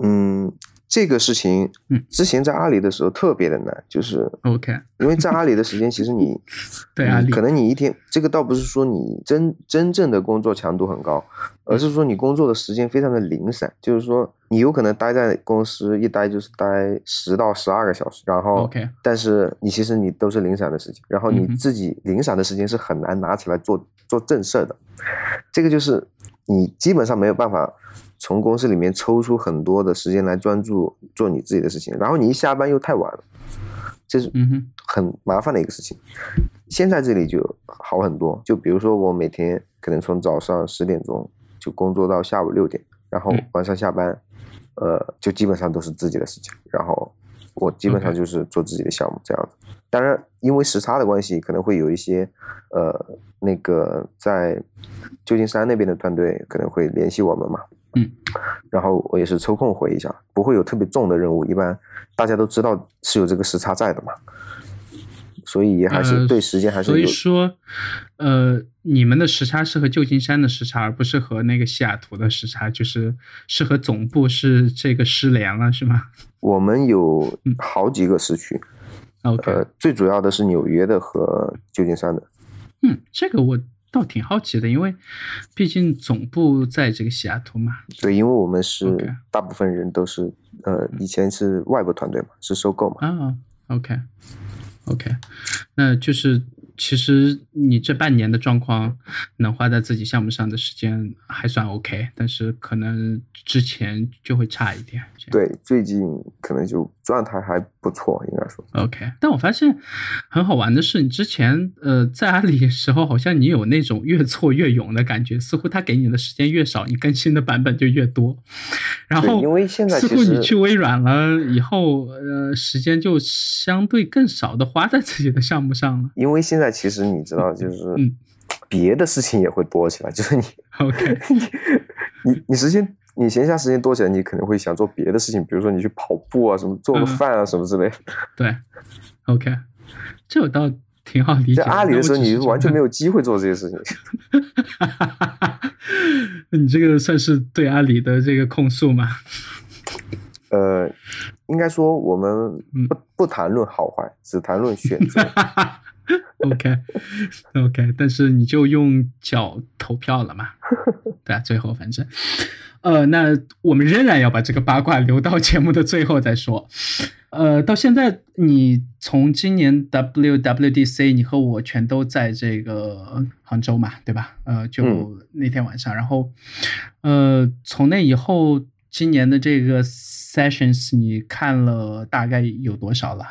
嗯，这个事情，嗯，之前在阿里的时候特别的难，就是 OK，因为在阿里的时间，其实你 对阿里，可能你一天这个倒不是说你真真正的工作强度很高，而是说你工作的时间非常的零散，就是说你有可能待在公司一待就是待十到十二个小时，然后 OK，但是你其实你都是零散的时间，然后你自己零散的时间是很难拿起来做做正事儿的，这个就是你基本上没有办法从公司里面抽出很多的时间来专注做你自己的事情，然后你一下班又太晚了，这是很麻烦的一个事情。现在这里就好很多，就比如说我每天可能从早上十点钟就工作到下午六点，然后嗯晚上下班，呃，就基本上都是自己的事情，然后我基本上就是做自己的项目这样子。当然，因为时差的关系，可能会有一些呃那个在旧金山那边的团队可能会联系我们嘛，嗯，然后我也是抽空回一下，不会有特别重的任务，一般大家都知道是有这个时差在的嘛，所以还是呃对时间还是所以。说，呃，你们的时差是和旧金山的时差，而不是和那个西雅图的时差，就是是和总部是这个失联了，是吗我们有嗯好几个时区呃，最主要的是纽约的和旧金山的。嗯，这个我倒挺好奇的，因为毕竟总部在这个西雅图嘛。对，因为我们是大部分人都是呃以前是外部团队嘛，是收购嘛。啊，OK，OK，那就是其实你这半年的状况，能花在自己项目上的时间还算 OK，但是可能之前就会差一点。对，最近可能就状态还不错，应该说 OK。但我发现很好玩的是，你之前呃在阿里时候，好像你有那种越挫越勇的感觉，似乎他给你的时间越少，你更新的版本就越多。然后因为现在似乎你去微软了以后，呃，时间就相对更少的花在自己的项目上了。因为现在其实你知道，就是嗯，别的事情也会多起来，就是你 OK，你你时间你闲暇时间多起来，你可能会想做别的事情，比如说你去跑步啊，什么做个饭啊，什么之类的。对，OK，这我倒挺好理解。在阿里的时候，你完全没有。机会做这些事情。你这个算是对阿里的这个控诉吗？呃，应该说我们嗯不不谈论好坏，只谈论选择。OK OK，但是你就用脚投票了嘛？对啊，最后反正，呃，那我们仍然要把这个八卦留到节目的最后再说。呃，到现在你从今年 WWDC，你和我全都在这个杭州嘛，对吧？呃，就嗯那天晚上，然后，呃，从那以后，今年的这个 sessions 你看了大概有多少了？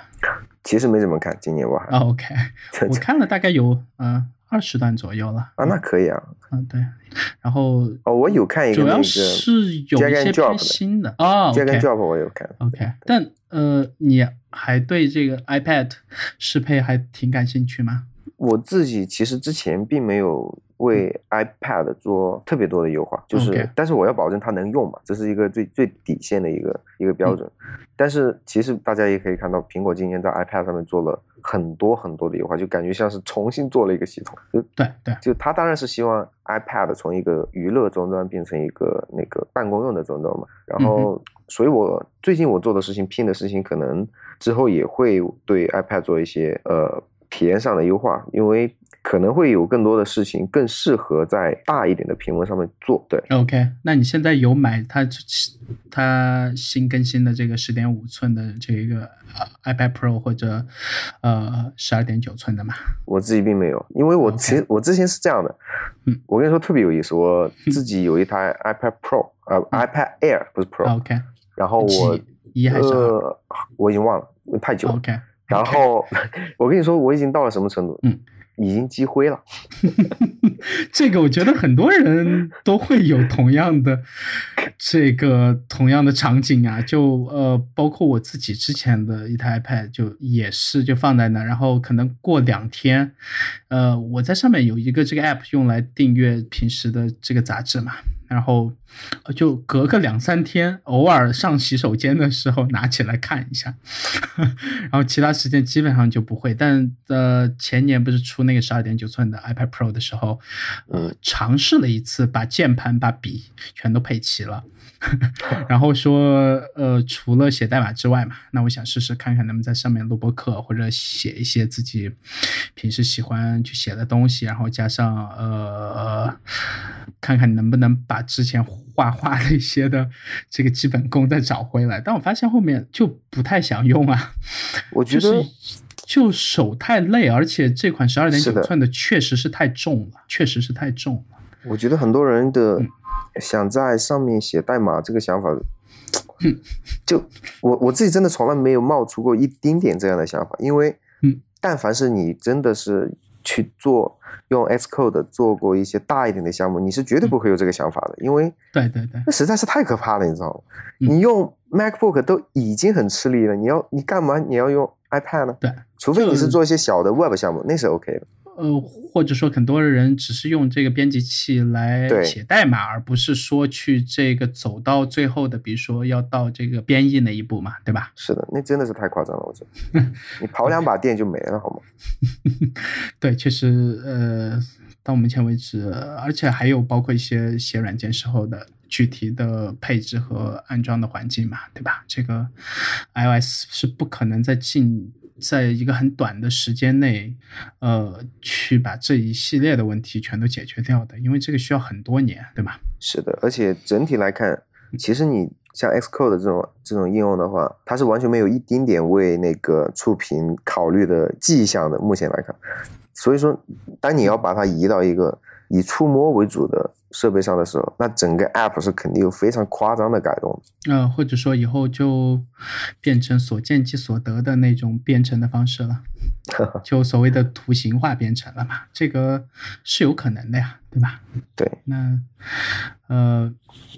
其实没怎么看，今年我还、啊 OK，我看了大概有呃二十段左右了。啊，那可以啊。嗯，对，然后哦，我有看一个主要是有一些偏的新的哦 Drag and，OK Drop 我有看。OK，但呃，你还对这个 iPad 适配还挺感兴趣吗？我自己其实之前并没有为 iPad 做特别多的优化，就是但是我要保证它能用嘛，这是一个最最底线的一个一个标准。嗯但是其实大家也可以看到，苹果今年在 iPad 上面做了很多很多的优化，就感觉像是重新做了一个系统。就对对，就它当然是希望 iPad 从一个娱乐终端变成一个那个办公用的终端嘛。然嗯后，所以我最近我做的事情、拼的事情，可能之后也会对 iPad 做一些呃体验上的优化，因为可能会有更多的事情更适合在大一点的屏幕上面做。对，OK，那你现在有买它它新更新的这个十点五寸的这个呃 iPad Pro 或者呃十二点九寸的吗？我自己并没有，因为我实我之前是这样的，嗯，我跟你说特别有意思，我自己有一台 iPad Pro，呃，iPad Air 不是 Pro，OK，然后我一还是二呃，我已经忘了，太久了。OK，然后 我跟你说，我已经到了什么程度？嗯，已经积灰了。这个我觉得很多人都会有同样的 这个同样的场景啊，就呃，包括我自己之前的一台 iPad 就也是就放在那，然后可能过两天，呃，我在上面有一个这个 app 用来订阅平时的这个杂志嘛，然后呃就隔个两三天，偶尔上洗手间的时候拿起来看一下，然后其他时间基本上就不会。但呃，前年不是出那个十二点九寸的 iPad Pro 的时候，呃，尝试了一次把键盘、把笔全都配齐了，然后说呃，除了写代码之外嘛，那我想试试看看能不能在上面录播课或者写一些自己平时喜欢去写的东西，然后加上呃，看看能不能把之前画画的一些的这个基本功再找回来。但我发现后面就不太想用啊，我觉得就是就手太累，而且这款十二点九寸的确实是太重了，确实是太重了。我觉得很多人的嗯。想在上面写代码这个想法，就我我自己真的从来没有冒出过一丁点这样的想法，因为嗯，但凡是你真的是去做用 Xcode 做过一些大一点的项目，你是绝对不会有这个想法的，因为对对对，那实在是太可怕了，你知道吗？嗯你用 MacBook 都已经很吃力了，你要你干嘛你要用 iPad 呢？对，除非你是做一些小的 Web 项目，那是 OK 的。呃，或者说很多人只是用这个编辑器来写代码，而不是说去这个走到最后的，比如说要到这个编译那一步嘛，对吧？是的，那真的是太夸张了，我觉得。你跑两把电就没了，好吗？对，确实，呃，到目前为止，呃而且还有包括一些写软件时候的具体的配置和安装的环境嘛，对吧？这个 iOS 是不可能在近在一个很短的时间内，呃，去把这一系列的问题全都解决掉的，因为这个需要很多年，对吧？是的，而且整体来看，其实你像 Xcode 这种这种应用的话，它是完全没有一丁点为那个触屏考虑的迹象的。目前来看，所以说，当你要把它移到一个以触摸为主的设备上的时候，那整个 App 是肯定有非常夸张的改动。呃，或者说以后就变成所见即所得的那种编程的方式了，就所谓的图形化编程了嘛，这个是有可能的呀，对吧？对，那呃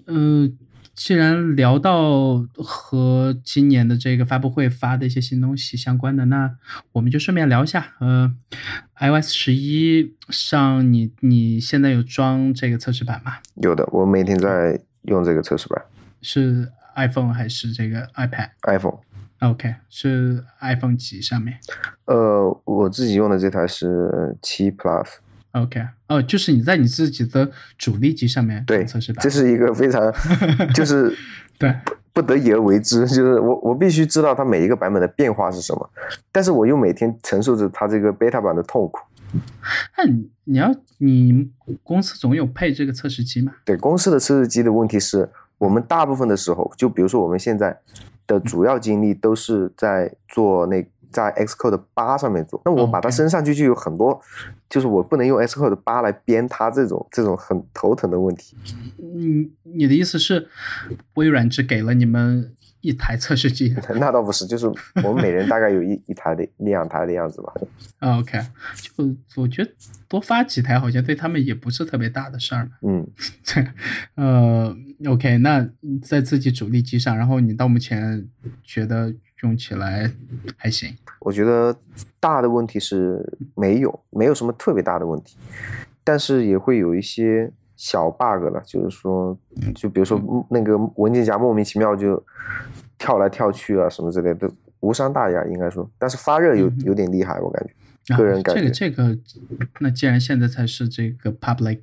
呃。既然聊到和今年的这个发布会发的一些新东西相关的，那我们就顺便聊一下。呃，iOS 十一上，你你现在有装这个测试版吗？有的，我每天在用这个测试版。是 iPhone 还是这个 iPad？iPhone。OK，是 iPhone 几上面？呃，我自己用的这台是七 Plus。OK，哦，就是你在你自己的主力机上面对测试版，这是一个非常 就是对不得已而为之，就是我我必须知道它每一个版本的变化是什么，但是我又每天承受着它这个 beta 版的痛苦。那你你要你公司总有配这个测试机吗？对，公司的测试机的问题是我们大部分的时候，就比如说我们现在的主要精力都是在做那。在 Xcode 八上面做，那我把它升上去就有很多，就是我不能用 Xcode 八来编它这种这种很头疼的问题。嗯，你的意思是微软只给了你们一台测试机？那倒不是，就是我们每人大概有一 一台的两台的样子吧。OK，就我觉得多发几台好像对他们也不是特别大的事儿嘛。嗯，对，呃，OK，那在自己主力机上，然后你到目前觉得？用起来还行，我觉得大的问题是没有，没有什么特别大的问题，但是也会有一些小 bug 了，就是说，就比如说那个文件夹莫名其妙就跳来跳去啊，什么之类的，无伤大雅应该说，但是发热有有点厉害，我感觉。个人感觉，这个这个，那既然现在才是这个 public，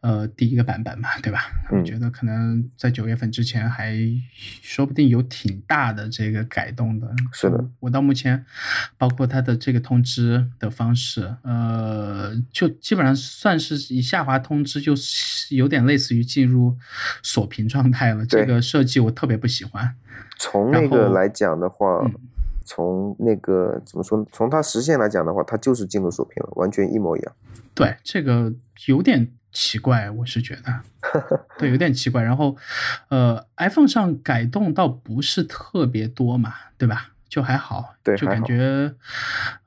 呃，第一个版本嘛，对吧？我觉得可能在九月份之前还说不定有挺大的这个改动的。是的，我到目前，包括它的这个通知的方式，呃，就基本上算是以下滑通知，就有点类似于进入锁屏状态了。这个设计我特别不喜欢。从那个来讲的话。从那个怎么说？从它实现来讲的话，它就是进入锁屏了，完全一模一样。对，这个有点奇怪，我是觉得，对，有点奇怪。然后，呃，iPhone 上改动倒不是特别多嘛，对吧？就还好，对，就感觉，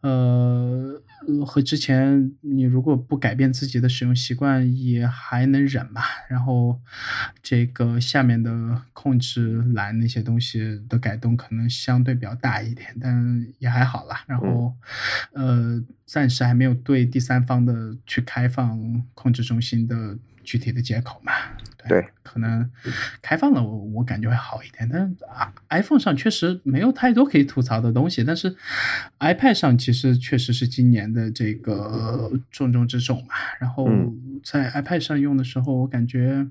呃。和之前你如果不改变自己的使用习惯也还能忍吧，然后这个下面的控制栏那些东西的改动可能相对比较大一点，但也还好啦。然后呃，暂时还没有对第三方的去开放控制中心的具体的接口嘛。对，可能开放了，我我感觉会好一点。但是 iPhone 上确实没有太多可以吐槽的东西，但是 iPad 上其实确实是今年的这个重中之重嘛。然后在 iPad 上用的时候，我感觉。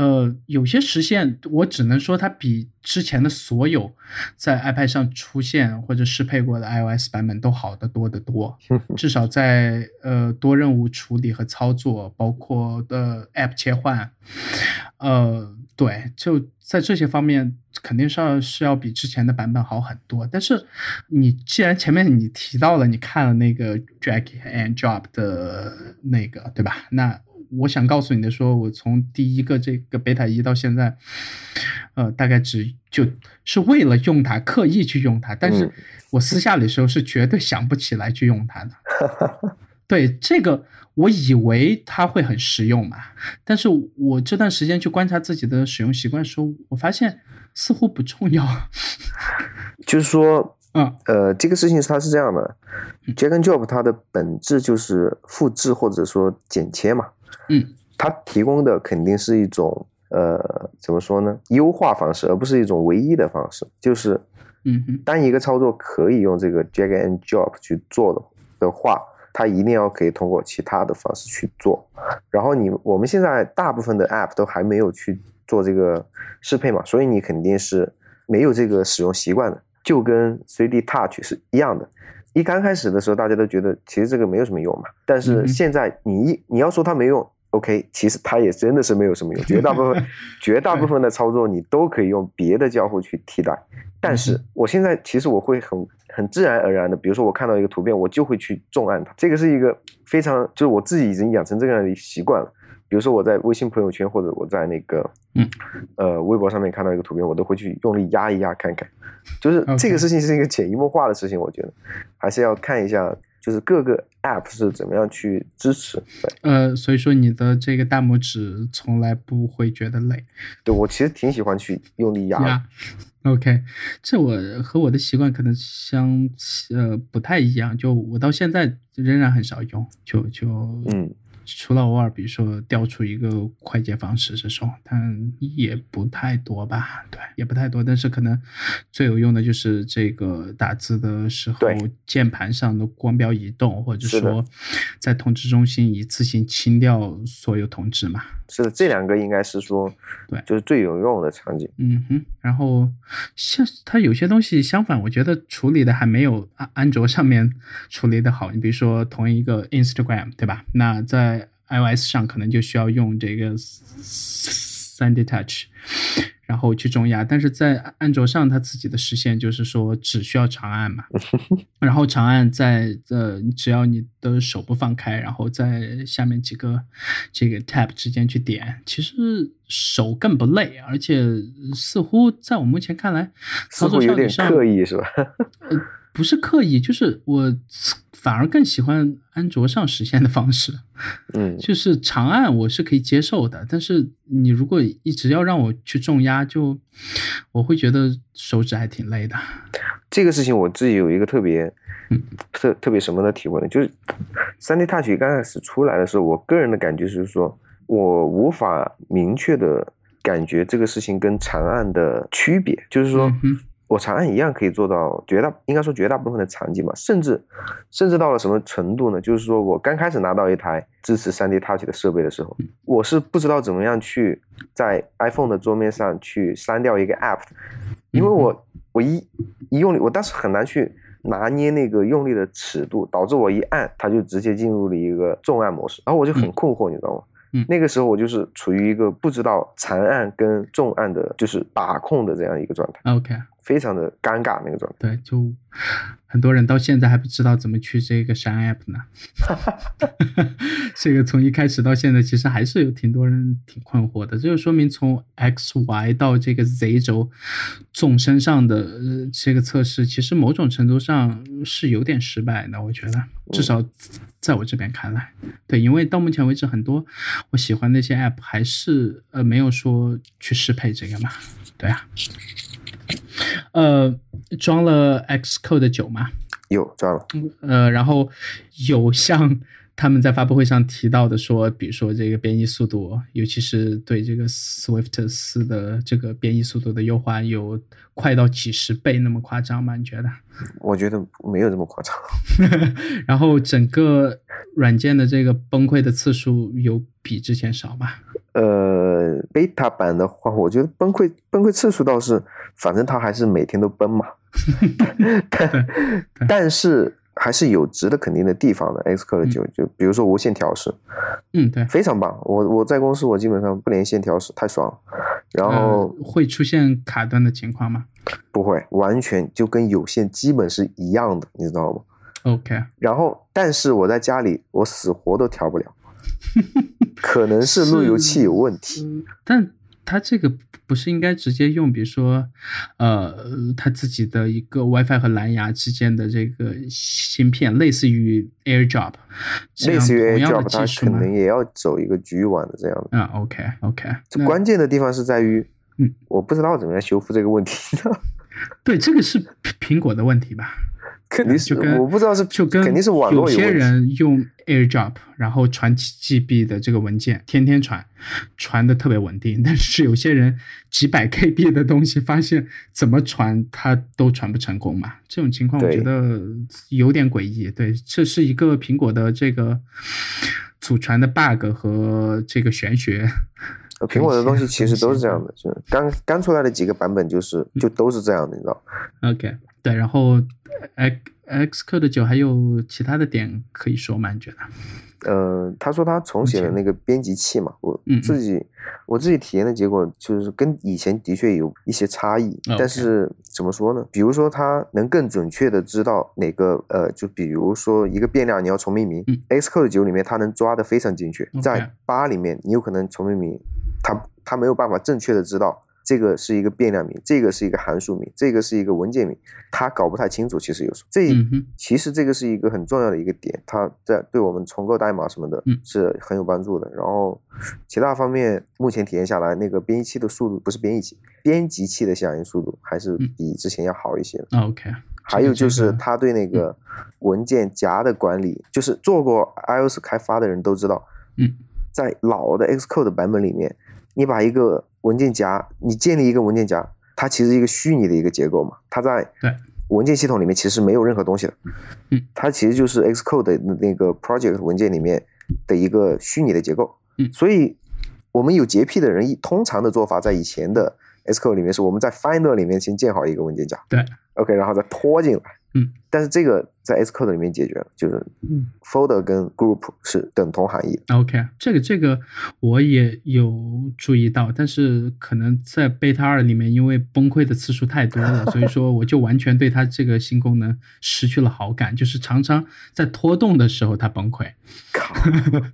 呃，有些实现，我只能说它比之前的所有在 iPad 上出现或者适配过的 iOS 版本都好得多得多。至少在呃多任务处理和操作，包括的 App 切换，呃，对，就在这些方面肯定是要是要比之前的版本好很多。但是你既然前面你提到了，你看了那个 Drag and Drop 的那个，对吧？那我想告诉你的，说我从第一个这个贝塔一到现在，呃，大概只就是为了用它，刻意去用它。但是我私下里时候是绝对想不起来去用它的。对这个，我以为它会很实用嘛，但是我这段时间去观察自己的使用习惯时候，我发现似乎不重要。就是说。嗯，呃，这个事情是它是这样的 and Drop 它的本质就是复制或者说剪切嘛。嗯，它提供的肯定是一种呃，怎么说呢？优化方式，而不是一种唯一的方式。就是，嗯，单一个操作可以用这个 Drag and Drop 去做的的话，它一定要可以通过其他的方式去做。然后你我们现在大部分的 App 都还没有去做这个适配嘛，所以你肯定是没有这个使用习惯的。就跟 3D Touch 是一样的，一刚开始的时候，大家都觉得其实这个没有什么用嘛。但是现在你一你要说它没用，OK，其实它也真的是没有什么用，绝大部分 绝大部分的操作你都可以用别的交互去替代。但是我现在其实我会很很自然而然的，比如说我看到一个图片，我就会去重按它，这个是一个非常就是我自己已经养成这样的习惯了。比如说我在微信朋友圈或者我在那个嗯。呃微博上面看到一个图片，我都会去用力压一压看看，就是这个事情是一个潜移默化的事情，我觉得还是要看一下。就是各个 app 是怎么样去支持，对，呃，所以说你的这个大拇指从来不会觉得累，对我其实挺喜欢去用力压，OK，这我和我的习惯可能相呃不太一样，就我到现在仍然很少用，就就嗯。除了偶尔，比如说调出一个快捷方式这种，但也不太多吧？对，也不太多。但是可能最有用的就是这个打字的时候，键盘上的光标移动，或者说在通知中心一次性清掉所有通知嘛。是的，这两个应该是说，对，就是最有用的场景。嗯哼。然后像它有些东西相反，我觉得处理的还没有安安卓上面处理的好。你比如说同一个 Instagram，对吧？那在 iOS 上可能就需要用这个三 D Touch，然后去重压，但是在安卓上它自己的实现就是说只需要长按嘛，然后长按在呃只要你的手不放开，然后在下面几个这个 Tab 之间去点，其实手更不累，而且似乎在我目前看来操作有点刻意是吧？不是刻意，就是我反而更喜欢安卓上实现的方式。嗯，就是长按我是可以接受的，但是你如果一直要让我去重压，就我会觉得手指还挺累的。这个事情我自己有一个特别特特别什么的体会呢？就是三 D Touch 刚开始出来的时候，我个人的感觉是说，我无法明确的感觉这个事情跟长按的区别，就是说。我长按一样可以做到绝大，应该说绝大部分的场景吧，甚至，甚至到了什么程度呢？就是说我刚开始拿到一台支持 3D Touch 的设备的时候，我是不知道怎么样去在 iPhone 的桌面上去删掉一个 App，因为我我一一用力，我当时很难去拿捏那个用力的尺度，导致我一按它就直接进入了一个重按模式，然后我就很困惑，你知道吗？嗯，那个时候我就是处于一个不知道长按跟重按的，就是把控的这样一个状态。OK。非常的尴尬那个状态，对，就很多人到现在还不知道怎么去这个删 app 呢。这个从一开始到现在，其实还是有挺多人挺困惑的。这就说明从 X Y 到这个 Z 轴纵深上的这个测试，其实某种程度上是有点失败的。我觉得，至少在我这边看来，对，因为到目前为止，很多我喜欢那些 app 还是呃没有说去适配这个嘛。对啊。呃，装了 Xcode 九吗？有装了。呃，然后有像他们在发布会上提到的说，比如说这个编译速度，尤其是对这个 Swift 四的这个编译速度的优化，有快到几十倍那么夸张吗？你觉得？我觉得没有这么夸张。然后整个软件的这个崩溃的次数有比之前少吗？呃，beta 版的话，我觉得崩溃崩溃次数倒是，反正它还是每天都崩嘛。但但是还是有值得肯定的地方的。Xcode 九就比如说无线调试，嗯，对，非常棒。我我在公司我基本上不连线调试，太爽了。然后会出现卡顿的情况吗？不会，完全就跟有线基本是一样的，你知道吗？OK。然后，但是我在家里我死活都调不了。可能是路由器有问题，但它这个不是应该直接用，比如说，呃，它自己的一个 WiFi 和蓝牙之间的这个芯片，类似于 AirDrop，类似于 AirDrop，它可能也要走一个局域网的这样的。啊，OK OK，这关键的地方是在于，嗯，我不知道怎么样修复这个问题。对，这个是苹果的问题吧？肯定是，我不知道是就跟肯定是网络有些人用 AirDrop，然后传几 GB 的这个文件，天天传，传的特别稳定。但是有些人几百 KB 的东西，发现怎么传它都传不成功嘛。这种情况我觉得有点诡异。对，这是一个苹果的这个祖传的 bug 和这个玄学。苹果的东西其实都是这样的，就刚刚出来的几个版本就是就都是这样的，你知道？OK，对，然后 X Xcode 九还有其他的点可以说吗？你觉得？呃，他说他重写了那个编辑器嘛，我自己我自己体验的结果就是跟以前的确有一些差异但是怎么说呢？比如说他能更准确的知道哪个呃，就比如说一个变量你要重命名、嗯 x code 九里面他能抓的非常精确在八里面你有可能重命名，他他没有办法正确的知道。这个是一个变量名，这个是一个函数名，这个是一个文件名，他搞不太清楚。其实有时候这其实这个是一个很重要的一个点，它在对我们重构代码什么的嗯是很有帮助的。然后其他方面，目前体验下来，那个编译器的速度不是编译器，编辑器的响应速度还是嗯比之前要好一些的。OK，还有就是它对那个文件夹的管理，就是做过 iOS 开发的人都知道，嗯，在老的 Xcode 版本里面，你把一个文件夹，你建立一个文件夹，它其实一个虚拟的一个结构嘛，它在文件系统里面其实没有任何东西的，嗯，它其实就是 Xcode 的那个 project 文件里面的一个虚拟的结构，嗯。所以我们有洁癖的人，一通常的做法在以前的 Xcode 里面是我们在 Finder 里面先建好一个文件夹，对，OK，然后再拖进来，嗯，但是这个在 Xcode 里面解决了，就是嗯 folder 跟 group 是等同含义的。OK，这个这个我也有注意到，但是可能在 Beta 二里面，因为崩溃的次数太多了，所以说我就完全对它这个新功能失去了好感，就是常常在拖动的时候它崩溃。靠，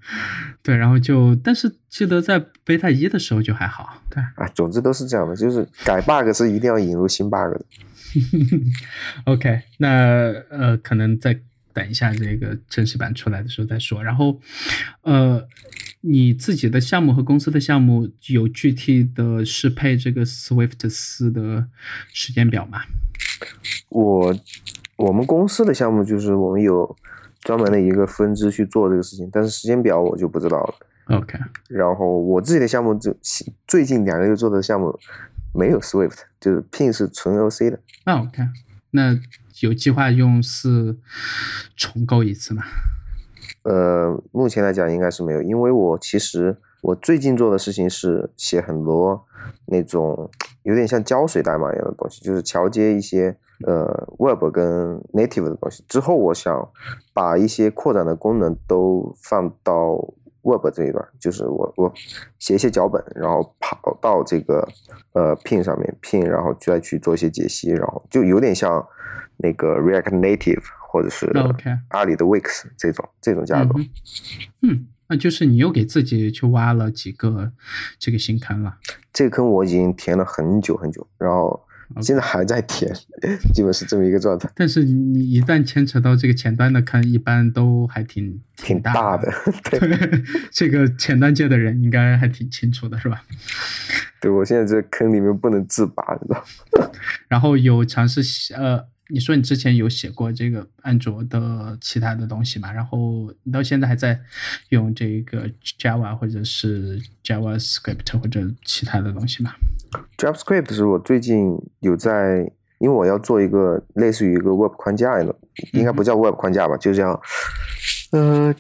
对，然后就，但是记得在 Beta 一的时候就还好。对啊，总之都是这样的，就是改 bug 是一定要引入新 bug 的。OK，那呃，可能再等一下这个正式版出来的时候再说。然后，呃，你自己的项目和公司的项目有具体的适配这个 Swift 四的时间表吗？我我们公司的项目就是我们有专门的一个分支去做这个事情，但是时间表我就不知道了。OK，然后我自己的项目就最近两个月做的项目没有 Swift，就是 Pin 是纯 OC 的。那我看那有计划用是重构一次吗？呃，目前来讲应该是没有，因为我其实我最近做的事情是写很多那种有点像胶水代码一样的东西，就是桥接一些呃 Web 跟 Native 的东西。之后我想把一些扩展的功能都放到 Web 这一段，就是我我写一些脚本，然后跑到这个呃 Pin 上面 Pin，然后再去做一些解析，然后就有点像那个 React Native 或者是阿里的 Wix 这种这种架构。嗯，嗯，那就是你又给自己去挖了几个这个新坑了。这个坑我已经填了很久很久，然后现在还在填，基本是这么一个状态，但是你一旦牵扯到这个前端的坑，一般都还挺挺大大的。对 对，这个前端界的人应该还挺清楚的，是吧？对，我现在这坑里面不能自拔，你知道吗？然后有尝试写呃，你说你之前有写过这个安卓的其他的东西嘛？然后你到现在还在用这个 Java 或者是 JavaScript 或者其他的东西吗？JavaScript 是我最近有在，因为我要做一个类似于一个 Web 框架的，应该不叫 Web 框架吧，就叫，呃，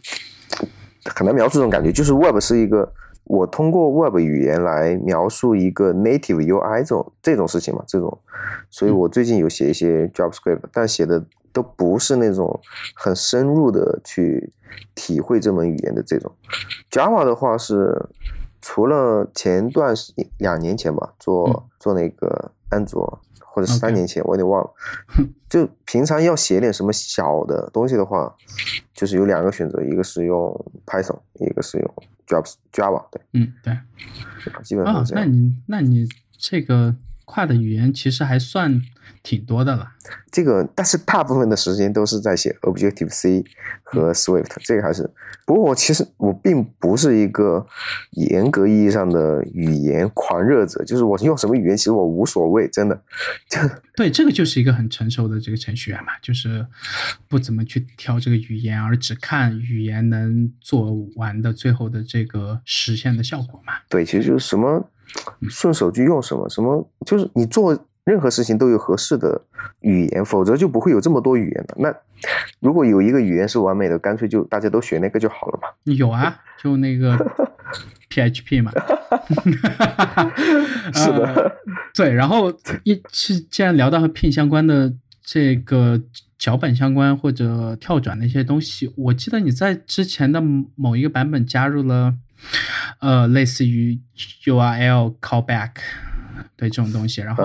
很难描述这种感觉，就是 Web 是一个我通过 Web 语言来描述一个 Native UI 这种这种事情嘛，这种，所以我最近有写一些 JavaScript，但写的都不是那种很深入的去体会这门语言的这种。Java 的话是。除了前段时两年前吧，做、嗯做那个安卓，或者 OK 三年前我有点忘了。就平常要写点什么小的东西的话，就是有两个选择，一个是用 Python，一个是用 Java Java，对，嗯，对。基本上这样。那你那你这个跨的语言其实还算挺多的了。这个，但是大部分的时间都是在写 Objective C 嗯和 Swift，、这个还是。不过我其实我并不是一个严格意义上的语言狂热者，就是我用什么语言其实我无所谓，真的。就 对，这个就是一个很成熟的这个程序员嘛，就是不怎么去挑这个语言，而只看语言能做完的最后的这个实现的效果嘛。对，其实就是什么顺手就用什么，什么就是你做任何事情都有合适的语言，否则就不会有这么多语言了。那如果有一个语言是完美的，干脆就大家都学那个就好了嘛。有啊，就那个 PHP 嘛。是的呃对，然后一是既然聊到和 Pin 相关的这个脚本相关或者跳转的一些东西。我记得你在之前的某一个版本加入了，呃，类似于 URL callback。对这种东西，然后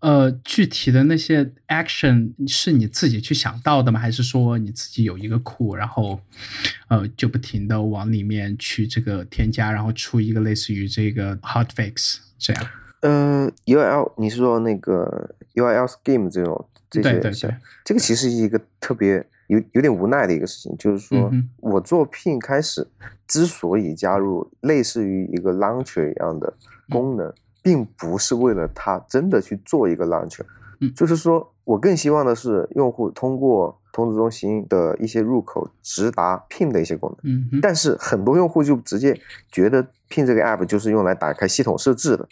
呃，具体的那些 action 是你自己去想到的吗？还是说你自己有一个库，然后呃就不停的往里面去这个添加，然后出一个类似于这个 hotfix 这样？呃，URL 你是说那个 URL scheme 这种这些？对对对，这个其实是一个特别有有点无奈的一个事情，就是说我做 Pin 开始之所以加入类似于一个 launcher 一样的功能。并不是为了它真的去做一个 launcher，嗯，就是说我更希望的是用户通过通知中心的一些入口直达 Pin 的一些功能，嗯，但是很多用户就直接觉得 Pin 这个 app 就是用来打开系统设置的，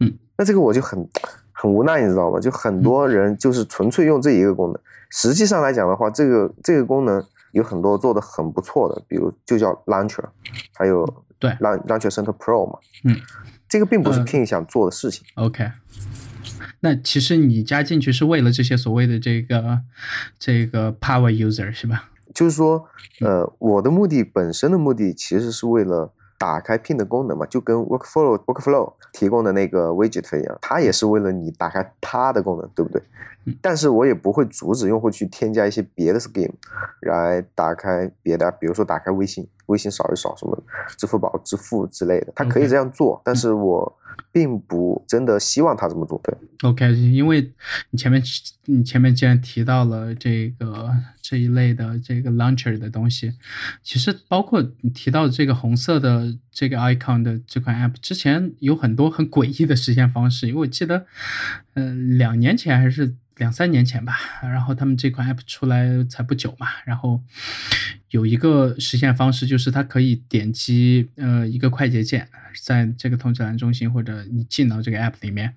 嗯，那这个我就很很无奈，你知道吗？就很多人就是纯粹用这一个功能，实际上来讲的话，这个这个功能有很多做的很不错的，比如就叫 launcher，还有对 launcher center pro 嘛，嗯。这个并不是 Pin 想做的事情。OK，那其实你加进去是为了这些所谓的这个这个 Power User 是吧？就是说，呃，我的目的本身的目的其实是为了打开 Pin 的功能嘛，就跟 Workflow Workflow 提供的那个 Widget 一样，它也是为了你打开它的功能，对不对？但是我也不会阻止用户去添加一些别的 scheme 来打开别的，比如说打开微信，微信扫一扫什么，支付宝支付之类的，它可以这样做，但是我并不真的希望他这么做。对，OK，因为你前面你前面既然提到了这个这一类的这个 launcher 的东西，其实包括你提到的这个红色的这个 icon 的这款 app，之前有很多很诡异的实现方式，因为我记得，呃，两年前还是。两三年前吧，然后他们这款 app 出来才不久嘛，然后有一个实现方式，就是它可以点击呃一个快捷键，在这个通知栏中心或者你进到这个 app 里面，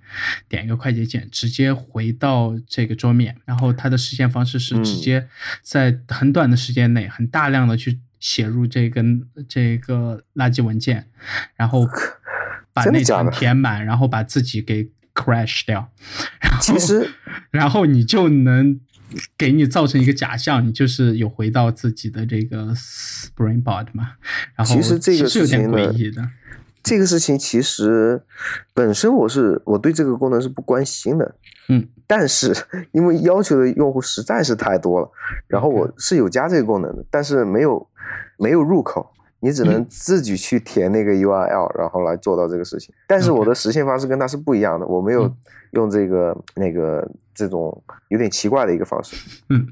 点一个快捷键，直接回到这个桌面，然后它的实现方式是直接在很短的时间内，很大量的去写入这根这个垃圾文件，然后 把内存填满，然后把自己给。Crash 掉，其实，然后你就能给你造成一个假象，你就是有回到自己的这个 Springboard 嘛。然后其实这个是有点诡异的。这个事情其实本身我是我对这个功能是不关心的，嗯，但是因为要求的用户实在是太多了，然后我是有加这个功能的，但是没有没有入口。你只能自己去填那个 URL，然后来做到这个事情。但是我的实现方式跟它是不一样的，我没有用这个那个这种有点奇怪的一个方式。嗯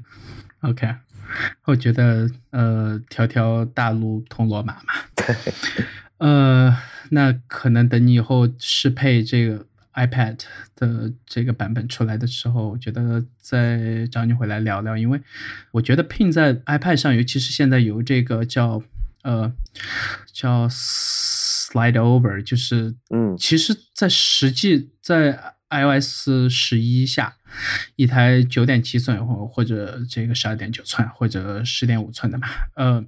，OK，我觉得呃，条条大路通罗马嘛。对。呃，那可能等你以后适配这个 iPad 的这个版本出来的时候，我觉得再找你回来聊聊，因为我觉得 Pin 在 iPad 上，尤其是现在有这个叫。呃，叫 slide over，就是嗯，其实，在实际在 iOS 十一下，一台九点七寸或或者这个十二点九寸或者十点五寸的嘛，呃，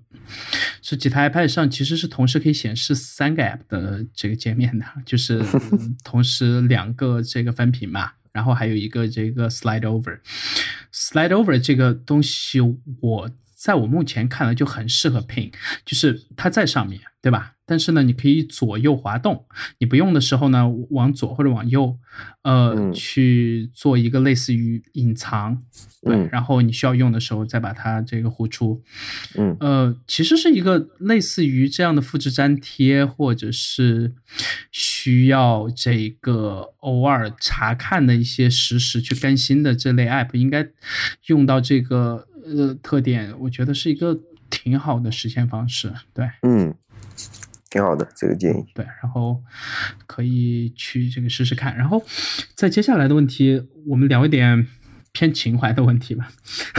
这几台 iPad 上其实是同时可以显示三个 app 的这个界面的，就是 同时两个这个分屏嘛，然后还有一个这个 slide over，slide over 这个东西我。在我目前看来就很适合 Pin，就是它在上面对吧？但是呢，你可以左右滑动，你不用的时候呢，往左或者往右，呃，去做一个类似于隐藏，对，然后你需要用的时候再把它这个呼出，嗯，呃，其实是一个类似于这样的复制粘贴，或者是需要这个偶尔查看的一些实时去更新的这类 App，应该用到这个。呃，特点我觉得是一个挺好的实现方式，对，嗯，挺好的这个建议，对，然后可以去这个试试看，然后在接下来的问题，我们聊一点偏情怀的问题吧，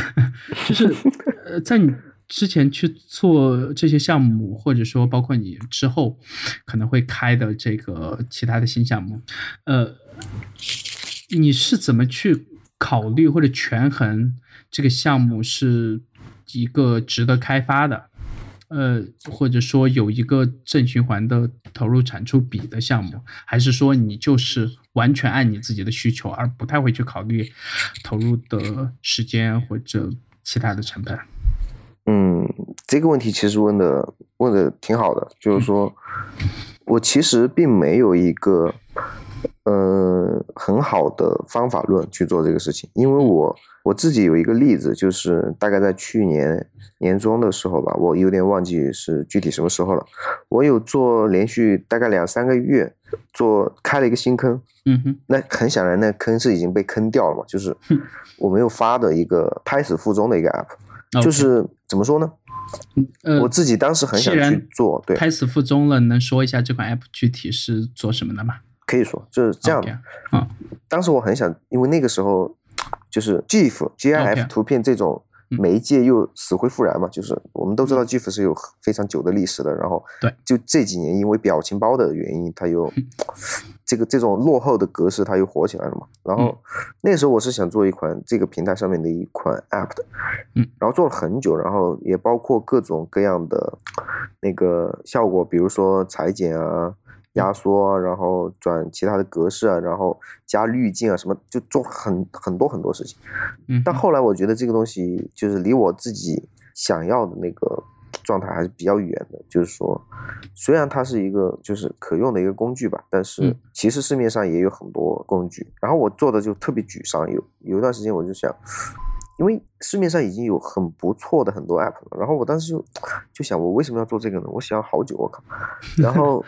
就是呃，在你之前去做这些项目，或者说包括你之后可能会开的这个其他的新项目，呃，你是怎么去考虑或者权衡？这个项目是一个值得开发的，呃，或者说有一个正循环的投入产出比的项目，还是说你就是完全按你自己的需求，而不太会去考虑投入的时间或者其他的成本。嗯，这个问题其实问的问的挺好的，就是说，我其实并没有一个呃很好的方法论去做这个事情，因为我我自己有一个例子，就是大概在去年年中的时候吧，我有点忘记是具体什么时候了，我有做连续大概两三个月做开了一个新坑，嗯哼，那很显然那坑是已经被坑掉了嘛，就是我没有发的一个胎死腹中的一个 app。就是怎么说呢？呃，我自己当时很想去做，对，胎死腹中了。能说一下这款 app 具体是做什么的吗？可以说，就是这样的。啊，当时我很想，因为那个时候就是 GIF、GIF 图片这种。媒介又死灰复燃嘛，就是我们都知道 GIF 是有非常久的历史的，然后对，就这几年因为表情包的原因，它又 这个这种落后的格式它又火起来了嘛。然后那时候我是想做一款这个平台上面的一款 App 的，嗯，然后做了很久，然后也包括各种各样的那个效果，比如说裁剪啊。压缩，然后转其他的格式啊，然后加滤镜啊，什么就做很很多很多事情。嗯，但后来我觉得这个东西就是离我自己想要的那个状态还是比较远的。就是说，虽然它是一个就是可用的一个工具吧，但是其实市面上也有很多工具。然后我做的就特别沮丧，有有一段时间我就想。因为市面上已经有很不错的很多 app 了，然后我当时就就想，我为什么要做这个呢？我想了好久，我靠，然后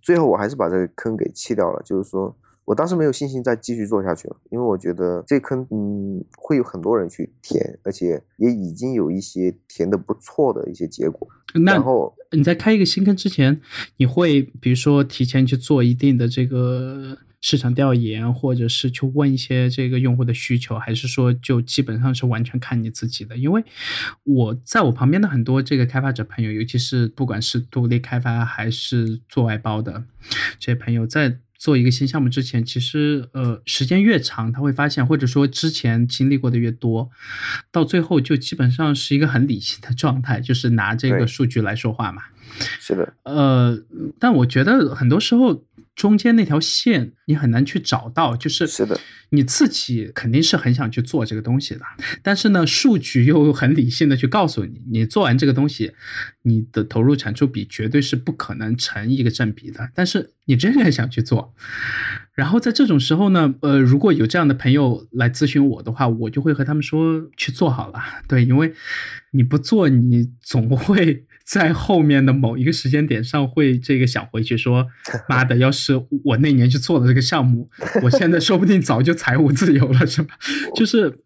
最后我还是把这个坑给弃掉了。就是说我当时没有信心再继续做下去了，因为我觉得这坑嗯会有很多人去填，而且也已经有一些填的不错的一些结果。然后你在开一个新坑之前，你会比如说提前去做一定的这个。市场调研，或者是去问一些这个用户的需求，还是说就基本上是完全看你自己的？因为我在我旁边的很多这个开发者朋友，尤其是不管是独立开发还是做外包的这些朋友，在做一个新项目之前，其实呃时间越长，他会发现，或者说之前经历过的越多，到最后就基本上是一个很理性的状态，就是拿这个数据来说话嘛。是的。呃，但我觉得很多时候。中间那条线你很难去找到，就是是的，你自己肯定是很想去做这个东西的，但是呢，数据又很理性的去告诉你，你做完这个东西，你的投入产出比绝对是不可能成一个正比的，但是你仍然想去做。然后在这种时候呢，呃，如果有这样的朋友来咨询我的话，我就会和他们说去做好了，对，因为你不做，你总会。在后面的某一个时间点上，会这个想回去说：“妈的，要是我那年去做的这个项目，我现在说不定早就财务自由了，是吧？”就是，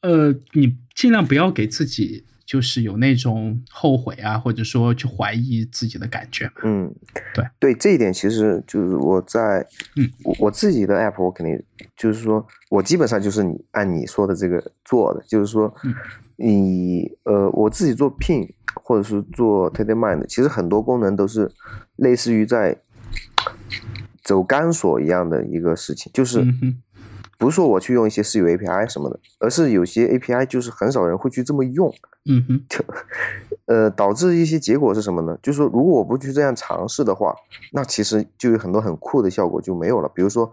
呃，你尽量不要给自己就是有那种后悔啊，或者说去怀疑自己的感觉。嗯，对对，这一点其实就是我在，嗯，我我自己的 app，我肯定就是说我基本上就是你按你说的这个做的，就是说，你呃，我自己做 pin。或者是做 t e d e mind，其实很多功能都是类似于在走钢索一样的一个事情，就是不是说我去用一些私有 API 什么的，而是有些 API 就是很少人会去这么用，嗯哼，呃，导致一些结果是什么呢？就是说，如果我不去这样尝试的话，那其实就有很多很酷的效果就没有了。比如说，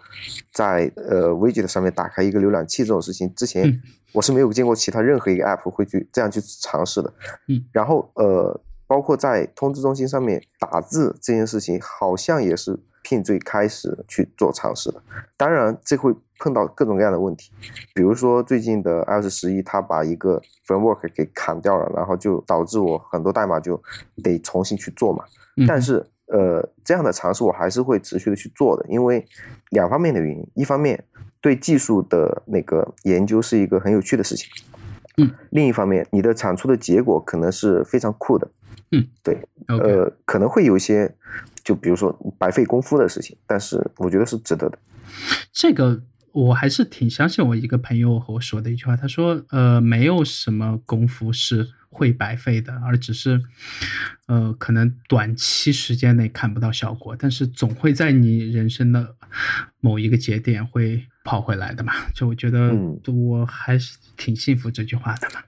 在呃 Widget 上面打开一个浏览器这种事情，之前。我是没有见过其他任何一个 app 会去这样去尝试的，嗯，然后呃，包括在通知中心上面打字这件事情，好像也是 Pin 最开始去做尝试的。当然，这会碰到各种各样的问题，比如说最近的 iOS 十一，它把一个 framework 给砍掉了，然后就导致我很多代码就得重新去做嘛。但是呃，这样的尝试我还是会持续的去做的，因为两方面的原因，一方面。对技术的那个研究是一个很有趣的事情，嗯，另一方面，你的产出的结果可能是非常酷的，嗯，对，呃，可能会有一些，就比如说白费功夫的事情，但是我觉得是值得的。这个我还是挺相信我一个朋友和我说的一句话，他说，呃，没有什么功夫是。会白费的，而只是，呃，可能短期时间内看不到效果，但是总会在你人生的某一个节点会跑回来的嘛。就我觉得，我还是挺信服这句话的嘛。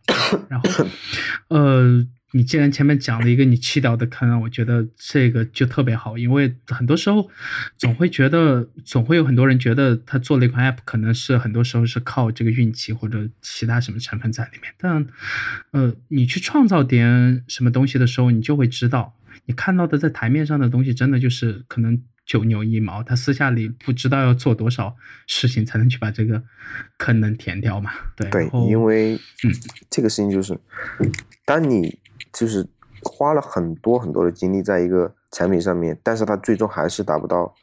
然后，呃，你既然前面讲了一个你弃掉的坑，我觉得这个就特别好，因为很多时候总会觉得，总会有很多人觉得他做了一款 app，可能是很多时候是靠这个运气或者其他什么成分在里面。但，呃，你去创造点什么东西的时候，你就会知道，你看到的在台面上的东西，真的就是可能九牛一毛，他私下里不知道要做多少事情才能去把这个坑能填掉嘛？对对，因为嗯，这个事情就是，当你就是花了很多很多的精力在一个产品上面，但是它最终还是达不到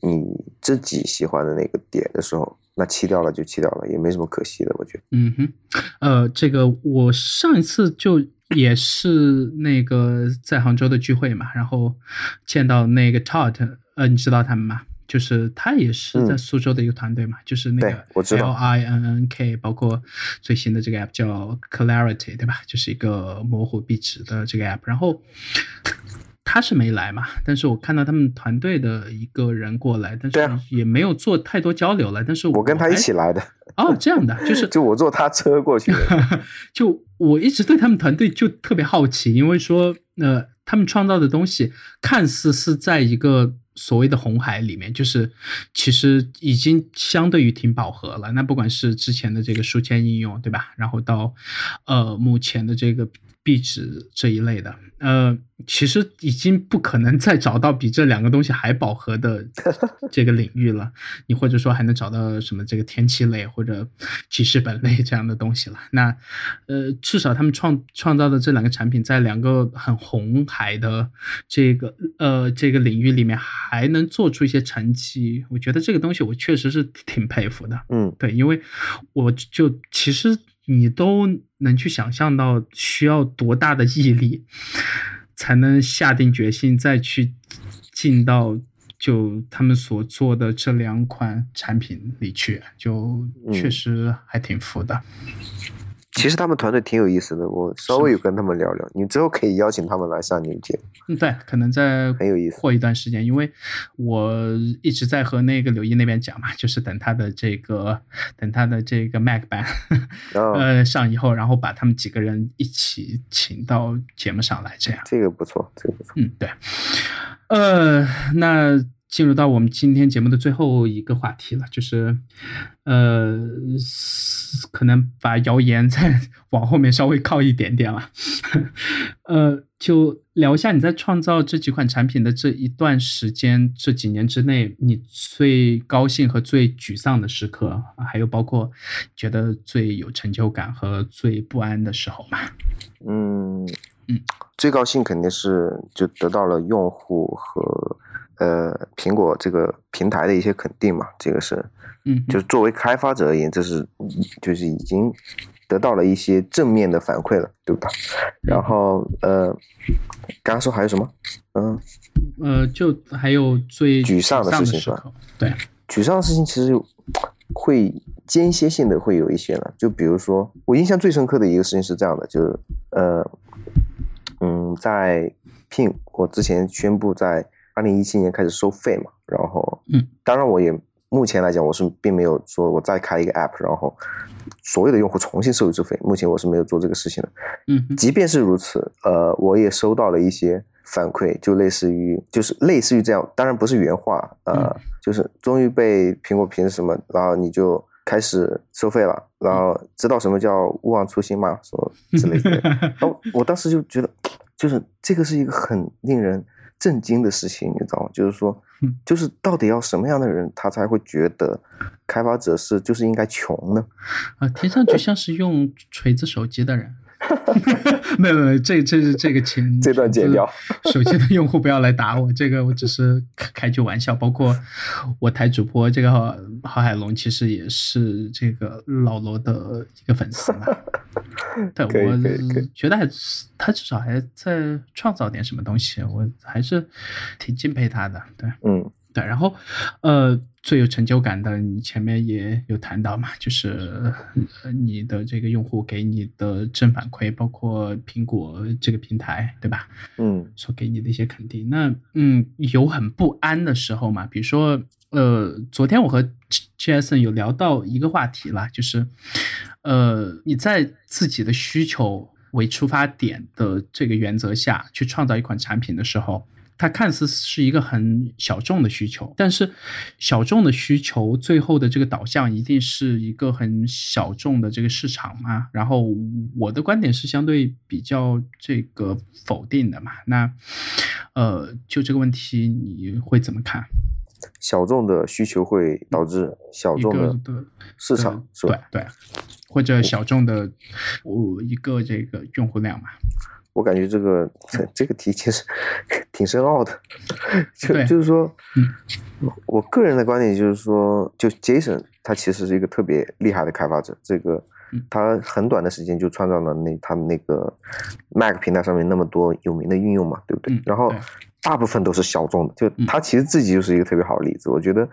你自己喜欢的那个点的时候，那弃掉了就弃掉了，也没什么可惜的，我觉得。嗯哼，呃，这个我上一次就也是那个在杭州的聚会嘛，然后见到那个 Todd，呃，你知道他们吗？就是他也是在苏州的一个团队嘛，就是那个 L I N N K，包括最新的这个 app 叫 Clarity，对吧？就是一个模糊壁纸的这个 app。然后他是没来嘛，但是我看到他们团队的一个人过来，但是也没有做太多交流了。但是我跟他一起来的 哦，这样的就是 就我坐他车过去的。就我一直对他们团队就特别好奇，因为说呃，他们创造的东西看似是在一个。所谓的红海里面，就是其实已经相对于挺饱和了。那不管是之前的这个书签应用，对吧？然后到呃目前的这个。壁纸这一类的，呃，其实已经不可能再找到比这两个东西还饱和的 这个领域了。你或者说还能找到什么这个天气类或者记事本类这样的东西了？那，呃，至少他们创创造的这两个产品，在两个很红海的这个呃这个领域里面还能做出一些成绩，我觉得这个东西我确实是挺佩服的。嗯，对，因为我就其实。你都能去想象到需要多大的毅力，才能下定决心再去进到就他们所做的这两款产品里去，就确实还挺服的。其实他们团队挺有意思的，我稍微有跟他们聊聊，你之后可以邀请他们来上你的节目。嗯，对，可能在很有意思。过一段时间，因为我一直在和那个刘毅那边讲嘛，就是等他的这个，等他的这个 Mac 版，呃，上以后，然后把他们几个人一起请到节目上来，这样。这个不错，这个不错。嗯，对。呃，那。进入到我们今天节目的最后一个话题了，就是，呃，可能把谣言再 往后面稍微靠一点点了，呃，就聊一下你在创造这几款产品的这一段时间，这几年之内，你最高兴和最沮丧的时刻，还有包括觉得最有成就感和最不安的时候嘛？嗯嗯，最高兴肯定是就得到了用户和。呃，苹果这个平台的一些肯定嘛，这个是，嗯，就是作为开发者而言，这是就是已经得到了一些正面的反馈了，对吧？然后呃，刚刚说还有什么？嗯，呃，就还有最沮丧的事情是吧？对，沮丧的事情其实会间歇性的会有一些了，就比如说我印象最深刻的一个事情是这样的，就是呃，嗯，在 Pin 我之前宣布在。二零一七年开始收费嘛，然后，嗯，当然我也目前来讲，我是并没有说我再开一个 app，然后所有的用户重新收一次费，目前我是没有做这个事情的。嗯，即便是如此，呃，我也收到了一些反馈，就类似于就是类似于这样，当然不是原话，呃，就是终于被苹果凭什么，然后你就开始收费了，然后知道什么叫勿忘初心吗？说之类的。然后我当时就觉得，就是这个是一个很令人。震惊的事情，你知道吗？就是说，就是到底要什么样的人，他才会觉得开发者是就是应该穷呢？啊，听上去像是用锤子手机的人。没有没有，这这是这个情 这段剪掉。手机的用户不要来打我，这个我只是开句玩笑。包括我台主播这个郝海龙，其实也是这个老罗的一个粉丝嘛。对，我觉得还他至少还在创造点什么东西，我还是挺敬佩他的。对，嗯。对，然后，呃，最有成就感的，你前面也有谈到嘛，就是你的这个用户给你的正反馈，包括苹果这个平台，对吧？嗯，所给你的一些肯定。那，嗯，有很不安的时候嘛？比如说，呃，昨天我和 Jason 有聊到一个话题啦，就是，呃，你在自己的需求为出发点的这个原则下去创造一款产品的时候。它看似是一个很小众的需求，但是小众的需求最后的这个导向一定是一个很小众的这个市场嘛？然后我的观点是相对比较这个否定的嘛？那呃，就这个问题你会怎么看？小众的需求会导致小众的市场，是吧？对对，或者小众的我一个这个用户量嘛？我感觉这个 这个题其实挺深奥的，就就是说，我个人的观点就是说，就 Jason 他其实是一个特别厉害的开发者，这个他很短的时间就创造了那他们那个 Mac 平台上面那么多有名的应用嘛，对不对？然后大部分都是小众的，就他其实自己就是一个特别好的例子。我觉得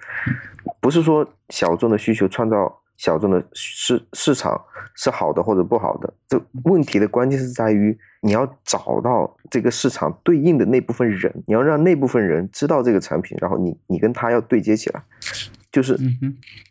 不是说小众的需求创造。小众的市市场是好的或者不好的，这问题的关键是在于你要找到这个市场对应的那部分人，你要让那部分人知道这个产品，然后你你跟他要对接起来，就是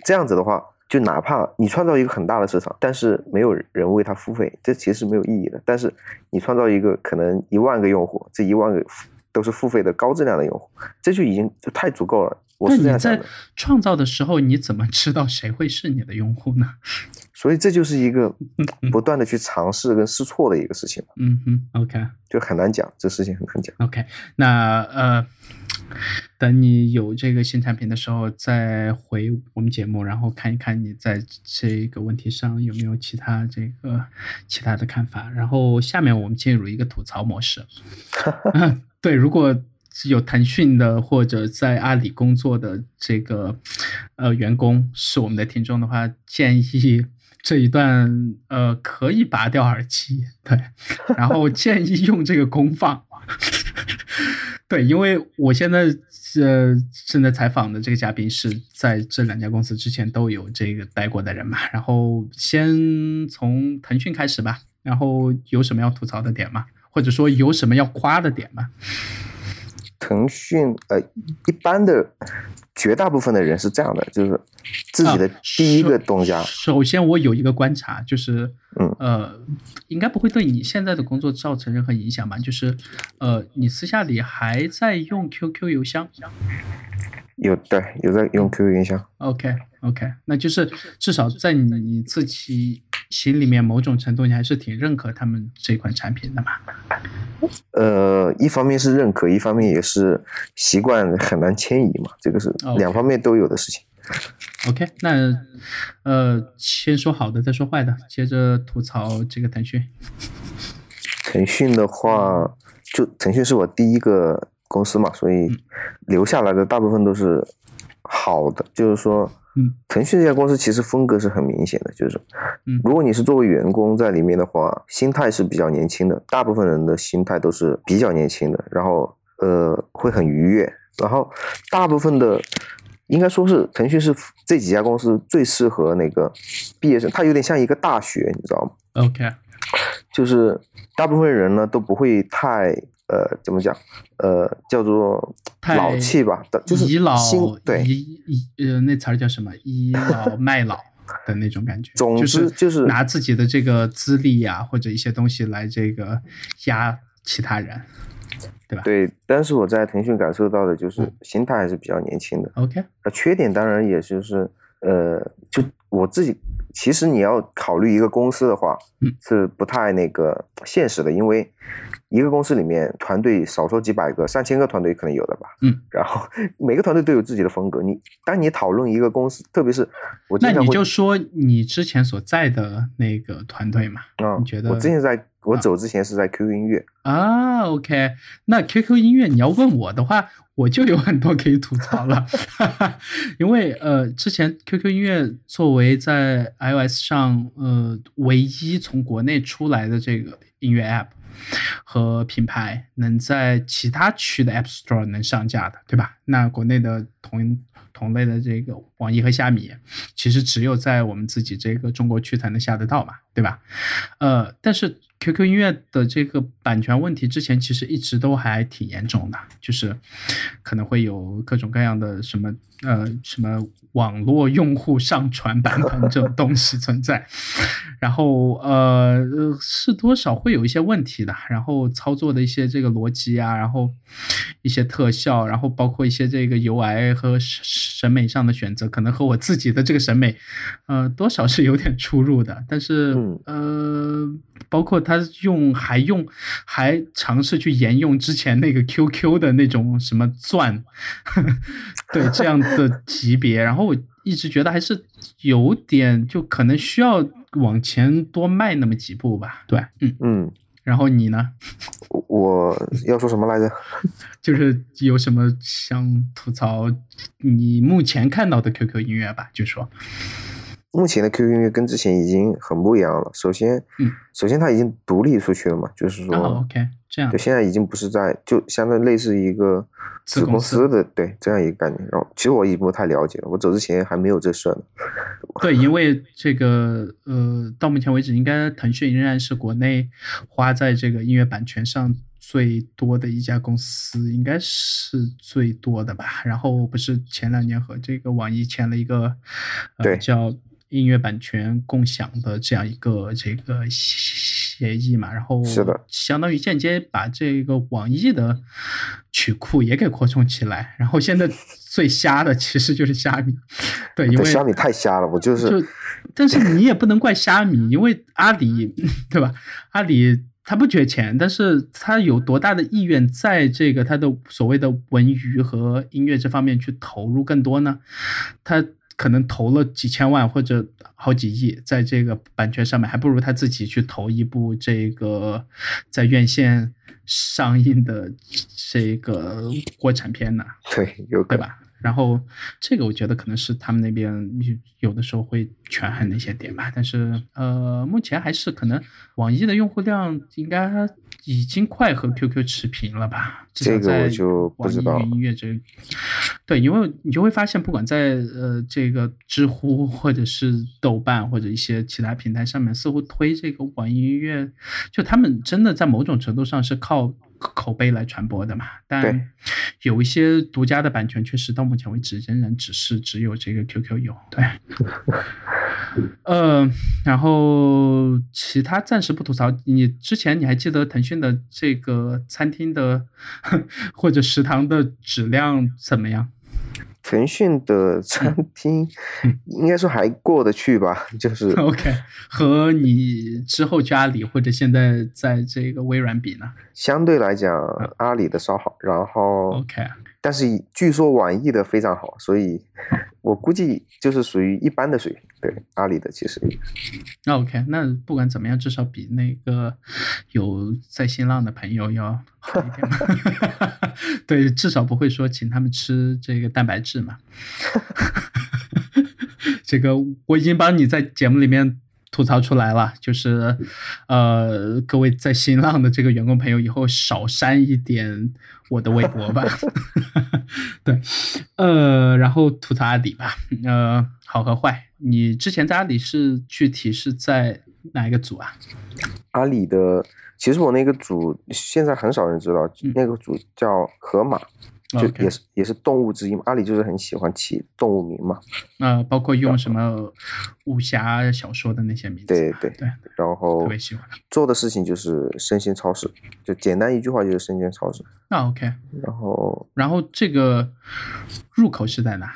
这样子的话，就哪怕你创造一个很大的市场，但是没有人为他付费，这其实是没有意义的。但是你创造一个可能一万个用户，这一万个都是付费的高质量的用户，这就已经就太足够了。那你在创造的时候，你怎么知道谁会是你的用户呢？所以这就是一个不断的去尝试跟试错的一个事情。嗯哼，OK，就很难讲，这事情很难讲。OK，那呃，等你有这个新产品的时候，再回我们节目，然后看一看你在这个问题上有没有其他这个其他的看法。然后下面我们进入一个吐槽模式。对，如果。有腾讯的或者在阿里工作的这个呃员工是我们的听众的话，建议这一段呃可以拔掉耳机，对，然后建议用这个功放，对，因为我现在呃正在采访的这个嘉宾是在这两家公司之前都有这个待过的人嘛，然后先从腾讯开始吧，然后有什么要吐槽的点吗？或者说有什么要夸的点吗？腾讯呃，一般的绝大部分的人是这样的，就是自己的第一个东家。首先，我有一个观察，就是嗯呃，应该不会对你现在的工作造成任何影响吧？就是呃，你私下里还在用 QQ 邮箱？有对，有在用 QQ 邮箱。OK OK，那就是至少在你自己。心里面某种程度你还是挺认可他们这款产品的嘛？呃，一方面是认可，一方面也是习惯很难迁移嘛，这个是两方面都有的事情。OK，那呃，先说好的，再说坏的，接着吐槽这个腾讯。腾讯的话，就腾讯是我第一个公司嘛，所以留下来的大部分都是好的，就是说。嗯，腾讯这家公司其实风格是很明显的，就是，嗯，如果你是作为员工在里面的话，心态是比较年轻的，大部分人的心态都是比较年轻的，然后呃会很愉悦，然后大部分的应该说是腾讯是这几家公司最适合那个毕业生，它有点像一个大学，你知道吗？OK，就是大部分人呢都不会太。呃，怎么讲？呃，叫做老气吧，就是倚老对倚倚呃那词儿叫什么？倚老 卖老的那种感觉。总之就是拿自己的这个资历呀，或者一些东西来这个压其他人，对吧？对。但是我在腾讯感受到的就是心态还是比较年轻的。OK。那，缺点当然也就是呃，就我自己，其实你要考虑一个公司的话，是不太那个现实的，因为。一个公司里面，团队少说几百个、上千个团队可能有的吧。嗯，然后每个团队都有自己的风格。你当你讨论一个公司，特别是我，那你就说你之前所在的那个团队嘛。嗯，你觉得？我之前在我走之前是在 QQ 音乐啊。OK，那 QQ 音乐你要问我的话，我就有很多可以吐槽了。因为呃，之前 QQ 音乐作为在 iOS 上呃唯一从国内出来的这个音乐 App。和品牌能在其他区的 App Store 能上架的，对吧？那国内的同同类的这个网易和虾米，其实只有在我们自己这个中国区才能下得到嘛，对吧？呃，但是 QQ 音乐的这个版权问题，之前其实一直都还挺严重的，就是可能会有各种各样的什么呃什么网络用户上传版本这种东西存在，然后呃是多少会有一些问题的，然后操作的一些这个逻辑啊，然后一些特效，然后包括一些这个 UI 和审美上的选择，可能和我自己的这个审美，呃多少是有点出入的，但是呃包括。他用还用还尝试去沿用之前那个 QQ 的那种什么钻，对这样的级别，然后我一直觉得还是有点就可能需要往前多迈那么几步吧。对，嗯嗯。然后你呢？我要说什么来着？就是有什么想吐槽你目前看到的 QQ 音乐吧？就说。目前的 QQ 音乐跟之前已经很不一样了。首先，嗯，首先它已经独立出去了嘛，就是说，OK，这样，对，现在已经不是在，就相当于类似一个子公司的，对，这样一个概念。然后，其实我已经不太了解了，我走之前还没有这事儿呢。对，因为这个，呃，到目前为止，应该腾讯仍然是国内花在这个音乐版权上最多的一家公司，应该是最多的吧。然后，不是前两年和这个网易签了一个，对，叫。音乐版权共享的这样一个这个协议嘛，然后是的，相当于间接把这个网易的曲库也给扩充起来。然后现在最瞎的 其实就是虾米，对，因为虾米太瞎了，我就是。就，但是你也不能怪虾米，因为阿里 对吧？阿里他不缺钱，但是他有多大的意愿在这个他的所谓的文娱和音乐这方面去投入更多呢？他。可能投了几千万或者好几亿在这个版权上面，还不如他自己去投一部这个在院线上映的这个国产片呢？对，有对吧？然后这个我觉得可能是他们那边有的时候会权衡的一些点吧，但是呃，目前还是可能网易的用户量应该已经快和 QQ 持平了吧？这个我就不知道。音乐这，对，因为你就会发现，不管在呃这个知乎或者是豆瓣或者一些其他平台上面，似乎推这个网易音乐，就他们真的在某种程度上是靠。口碑来传播的嘛，但有一些独家的版权，确实到目前为止仍然只是只有这个 QQ 有。对，呃，然后其他暂时不吐槽。你之前你还记得腾讯的这个餐厅的 或者食堂的质量怎么样？腾讯的餐厅应该说还过得去吧，就是 OK。和你之后去阿里或者现在在这个微软比呢？相对来讲，阿里的稍好，然后 OK。但是据说网易的非常好，所以我估计就是属于一般的水平。对阿里的其实，那 OK，那不管怎么样，至少比那个有在新浪的朋友要好一点嘛。对，至少不会说请他们吃这个蛋白质嘛。这个我已经帮你在节目里面。吐槽出来了，就是，呃，各位在新浪的这个员工朋友，以后少删一点我的微博吧。对，呃，然后吐槽阿里吧，呃，好和坏，你之前在阿里是具体是在哪一个组啊？阿里的，其实我那个组现在很少人知道，那个组叫河马。就也是也是动物之一嘛，阿里就是很喜欢起动物名嘛，呃，包括用什么武侠小说的那些名字，对对对，然后特别喜欢做的事情就是生鲜超市，就简单一句话就是生鲜超市。那 OK，然后然后这个入口是在哪？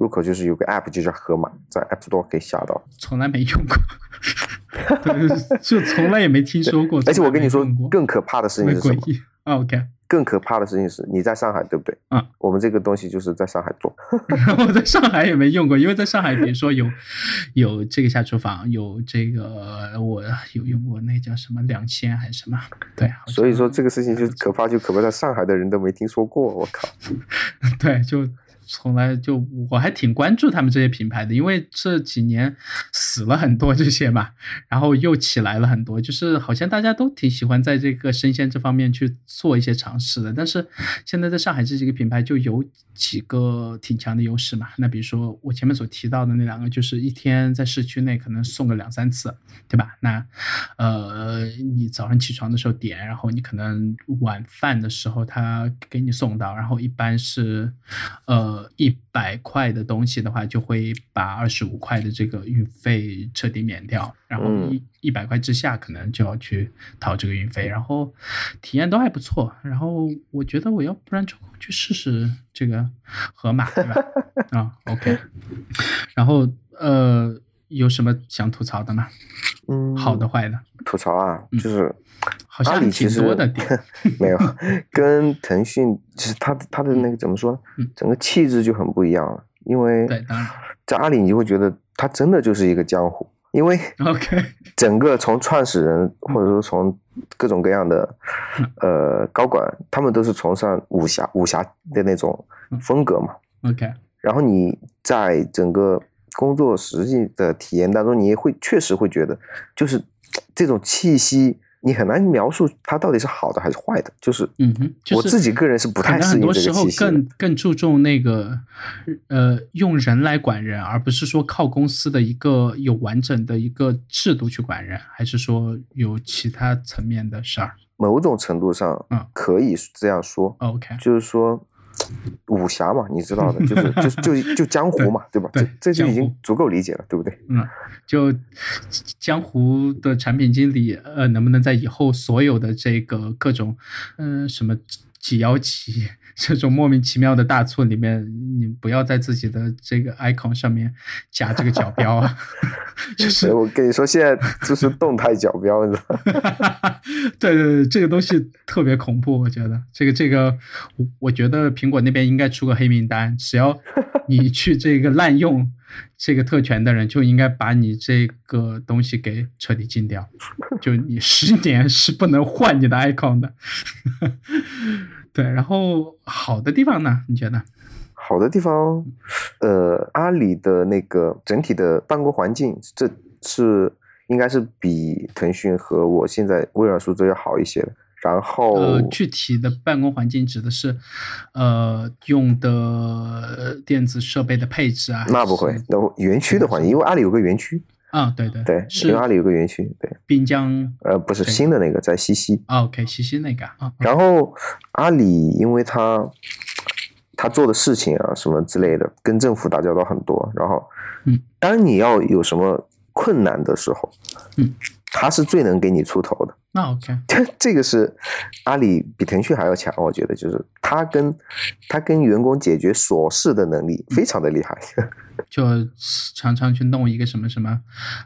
入口就是有个 App 就叫盒马，在 App Store 可以下到。从来没用过，就从来也没听说过。而且我跟你说，更可怕的事情是什么？OK。更可怕的事情是，你在上海，对不对？嗯，我们这个东西就是在上海做。我在上海也没用过，因为在上海，比如说有有这个下厨房，有这个我有用过那叫什么两千还是什么？对，所以说这个事情就可怕，就可怕在上海的人都没听说过。我靠，对，就。从来就我还挺关注他们这些品牌的，因为这几年死了很多这些嘛，然后又起来了很多，就是好像大家都挺喜欢在这个生鲜这方面去做一些尝试的。但是现在在上海这几个品牌就有几个挺强的优势嘛。那比如说我前面所提到的那两个，就是一天在市区内可能送个两三次，对吧？那呃，你早上起床的时候点，然后你可能晚饭的时候他给你送到，然后一般是呃一百块的东西的话，就会把二十五块的这个运费彻底免掉，然后一一百块之下可能就要去掏这个运费，然后体验都还不错，然后我觉得我要不然就去试试这个盒马，对吧？啊，OK，然后呃，有什么想吐槽的吗？嗯，好的坏的，吐槽啊，就是好像挺多的点，没有，跟腾讯其实它它的那个怎么说呢？整个气质就很不一样了，因为对，当然在阿里你就会觉得它真的就是一个江湖，因为 OK，整个从创始人或者说从各种各样的呃高管，他们都是崇尚武侠武侠的那种风格嘛，OK，然后你在整个工作实际的体验当中，你也会确实会觉得，就是 这种气息，你很难描述它到底是好的还是坏的。就是，嗯哼，我自己个人是不太适应这个气息。很多时候更更注重那个，呃，用人来管人，而不是说靠公司的一个有完整的一个制度去管人，还是说有其他层面的事儿。某种程度上，嗯，可以这样说。OK，就是说。武侠嘛，你知道的，就是 就就就江湖嘛，对吧？对，这就已经足够理解了，对不对？嗯，就江湖的产品经理，呃，能不能在以后所有的这个各种，嗯，什么几幺几这种莫名其妙的大促里面，你不要在自己的这个 icon 上面加这个角标啊。就是我跟你说，现在就是动态角标，你知道？对对对，这个东西特别恐怖，我觉得这个这个，我我觉得苹果那边应该出个黑名单，只要你 去这个滥用这个特权的人，就应该把你这个东西给彻底禁掉，就你十年是不能换你的 icon 的。对，然后好的地方呢？你觉得？好的地方，呃，阿里的那个整体的办公环境，这是应该是比腾讯和我现在微软数字要好一些的。然后，呃，具体的办公环境指的是，呃，用的电子设备的配置啊？那不会，那园区的环境，因为阿里有个园区。啊，对对对，因为阿里有个园区，对。滨江？呃，不是新的那个，在西溪。OK，西溪那个啊。然后阿里，因为他。他做的事情啊，什么之类的，跟政府打交道很多。然后，嗯，当你要有什么困难的时候，嗯，他是最能给你出头的。那 OK，这个是阿里比腾讯还要强，我觉得就是他跟他跟员工解决琐事的能力非常的厉害。就常常去弄一个什么什么，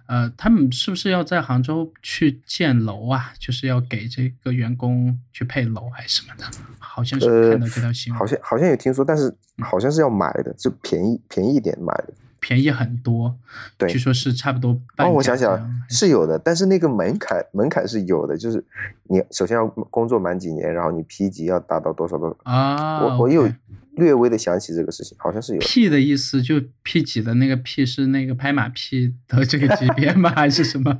呃，他们是不是要在杭州去建楼啊？就是要给这个员工去配楼还是什么的？好像是看到这条新闻，好像好像有听说，但是好像是要买的，就便宜便宜一点买的。便宜很多，对，据说是差不多。哦，我想想，是有的，但是那个门槛门槛是有的，就是你首先要工作满几年，然后你 P 级要达到多少多少啊？我我有略微的想起这个事情，好像是有。P 的意思就 P 几的那个 P 是那个拍马屁的这个级别吗？还是什么？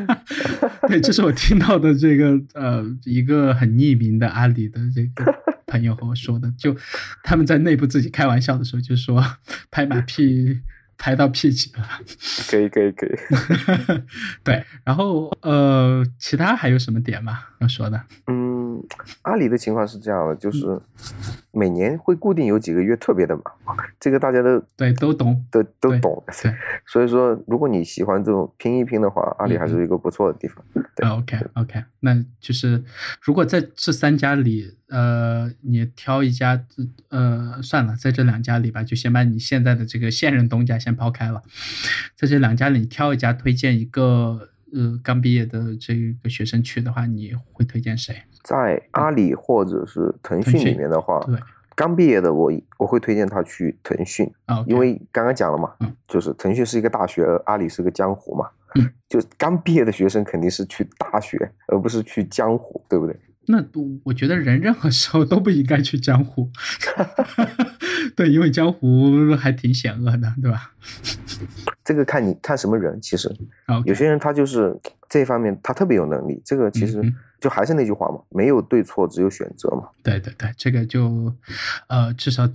对，这是我听到的这个呃一个很匿名的阿里的这个朋友和我说的，就他们在内部自己开玩笑的时候就说拍马屁。拍到 P 级了，可以可以可以，对，然后呃，其他还有什么点吗？要说的？嗯，阿里的情况是这样的，就是每年会固定有几个月特别的忙，这个大家都对都懂，都都懂，对。所以说，如果你喜欢这种拼一拼的话，阿里还是一个不错的地方。对，OK OK，那就是如果在这三家里。呃，你挑一家，呃，算了，在这两家里吧，就先把你现在的这个现任东家先抛开了，在这两家里挑一家，推荐一个，呃，刚毕业的这个学生去的话，你会推荐谁？在阿里或者是腾讯里面的话，对，刚毕业的我我会推荐他去腾讯啊，因为刚刚讲了嘛，嗯，就是腾讯是一个大学，阿里是个江湖嘛，嗯，就刚毕业的学生肯定是去大学，而不是去江湖，对不对？那不，我觉得人任何时候都不应该去江湖，对，因为江湖还挺险恶的，对吧？这个看你看什么人，其实有些人他就是这方面他特别有能力，这个其实就还是那句话嘛，没有对错，只有选择嘛。对对对，这个就呃，至少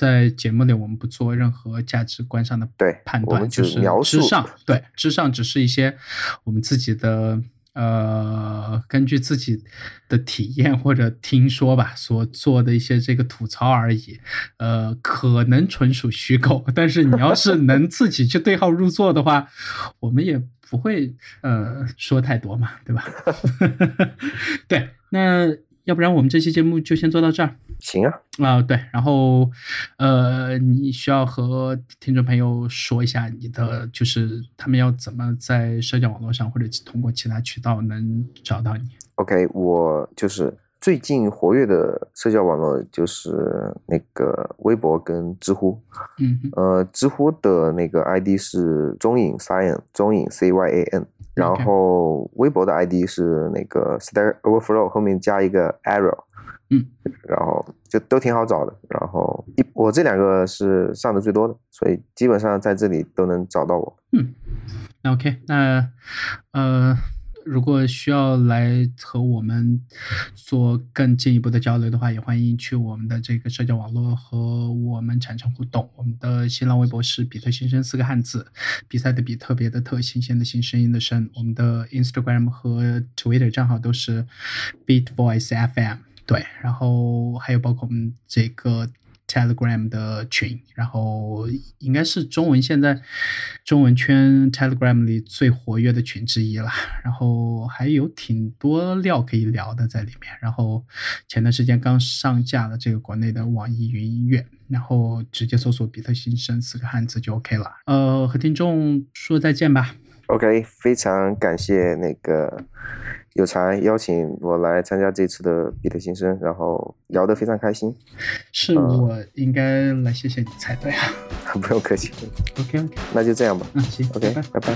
在节目里我们不做任何价值观上的对判断，就是描述之上，对之上只是一些我们自己的。呃，根据自己的体验或者听说吧，所做的一些这个吐槽而已，呃，可能纯属虚构。但是你要是能自己去对号入座的话，我们也不会呃说太多嘛，对吧？对，那要不然我们这期节目就先做到这儿。行啊，啊对，然后呃，你需要和听众朋友说一下你的，就是他们要怎么在社交网络上或者通过其他渠道能找到你。OK，我就是最近活跃的社交网络就是那个微博跟知乎。嗯呃，知乎的那个 ID 是中影 Cyan，中影 C Y A N，然后微博的 ID 是那个 Stack Overflow 后面加一个 arrow，嗯，然后就都挺好找的。然后一我这两个是上的最多的，所以基本上在这里都能找到我。嗯，那 OK，那呃，如果需要来和我们做更进一步的交流的话，也欢迎去我们的这个社交网络和我们产生互动。我们的新浪微博是比特新生四个汉字，比赛的比，特别的特，新鲜的新，声音的声。我们的 Instagram 和 Twitter 账号都是 Beat Voice FM。对，然后还有包括我们这个 Telegram 的群，然后应该是中文现在中文圈 Telegram 里最活跃的群之一了。然后还有挺多料可以聊的在里面。然后前段时间刚上架了这个国内的网易云音乐，然后直接搜索“比特新生”四个汉字就 OK 了。呃，和听众说再见吧。OK，非常感谢那个有才邀请我来参加这次的比特新生，然后聊得非常开心，是我应该来谢谢你才对啊。不用客气。OK OK，那就这样吧。嗯，行 OK，拜拜拜拜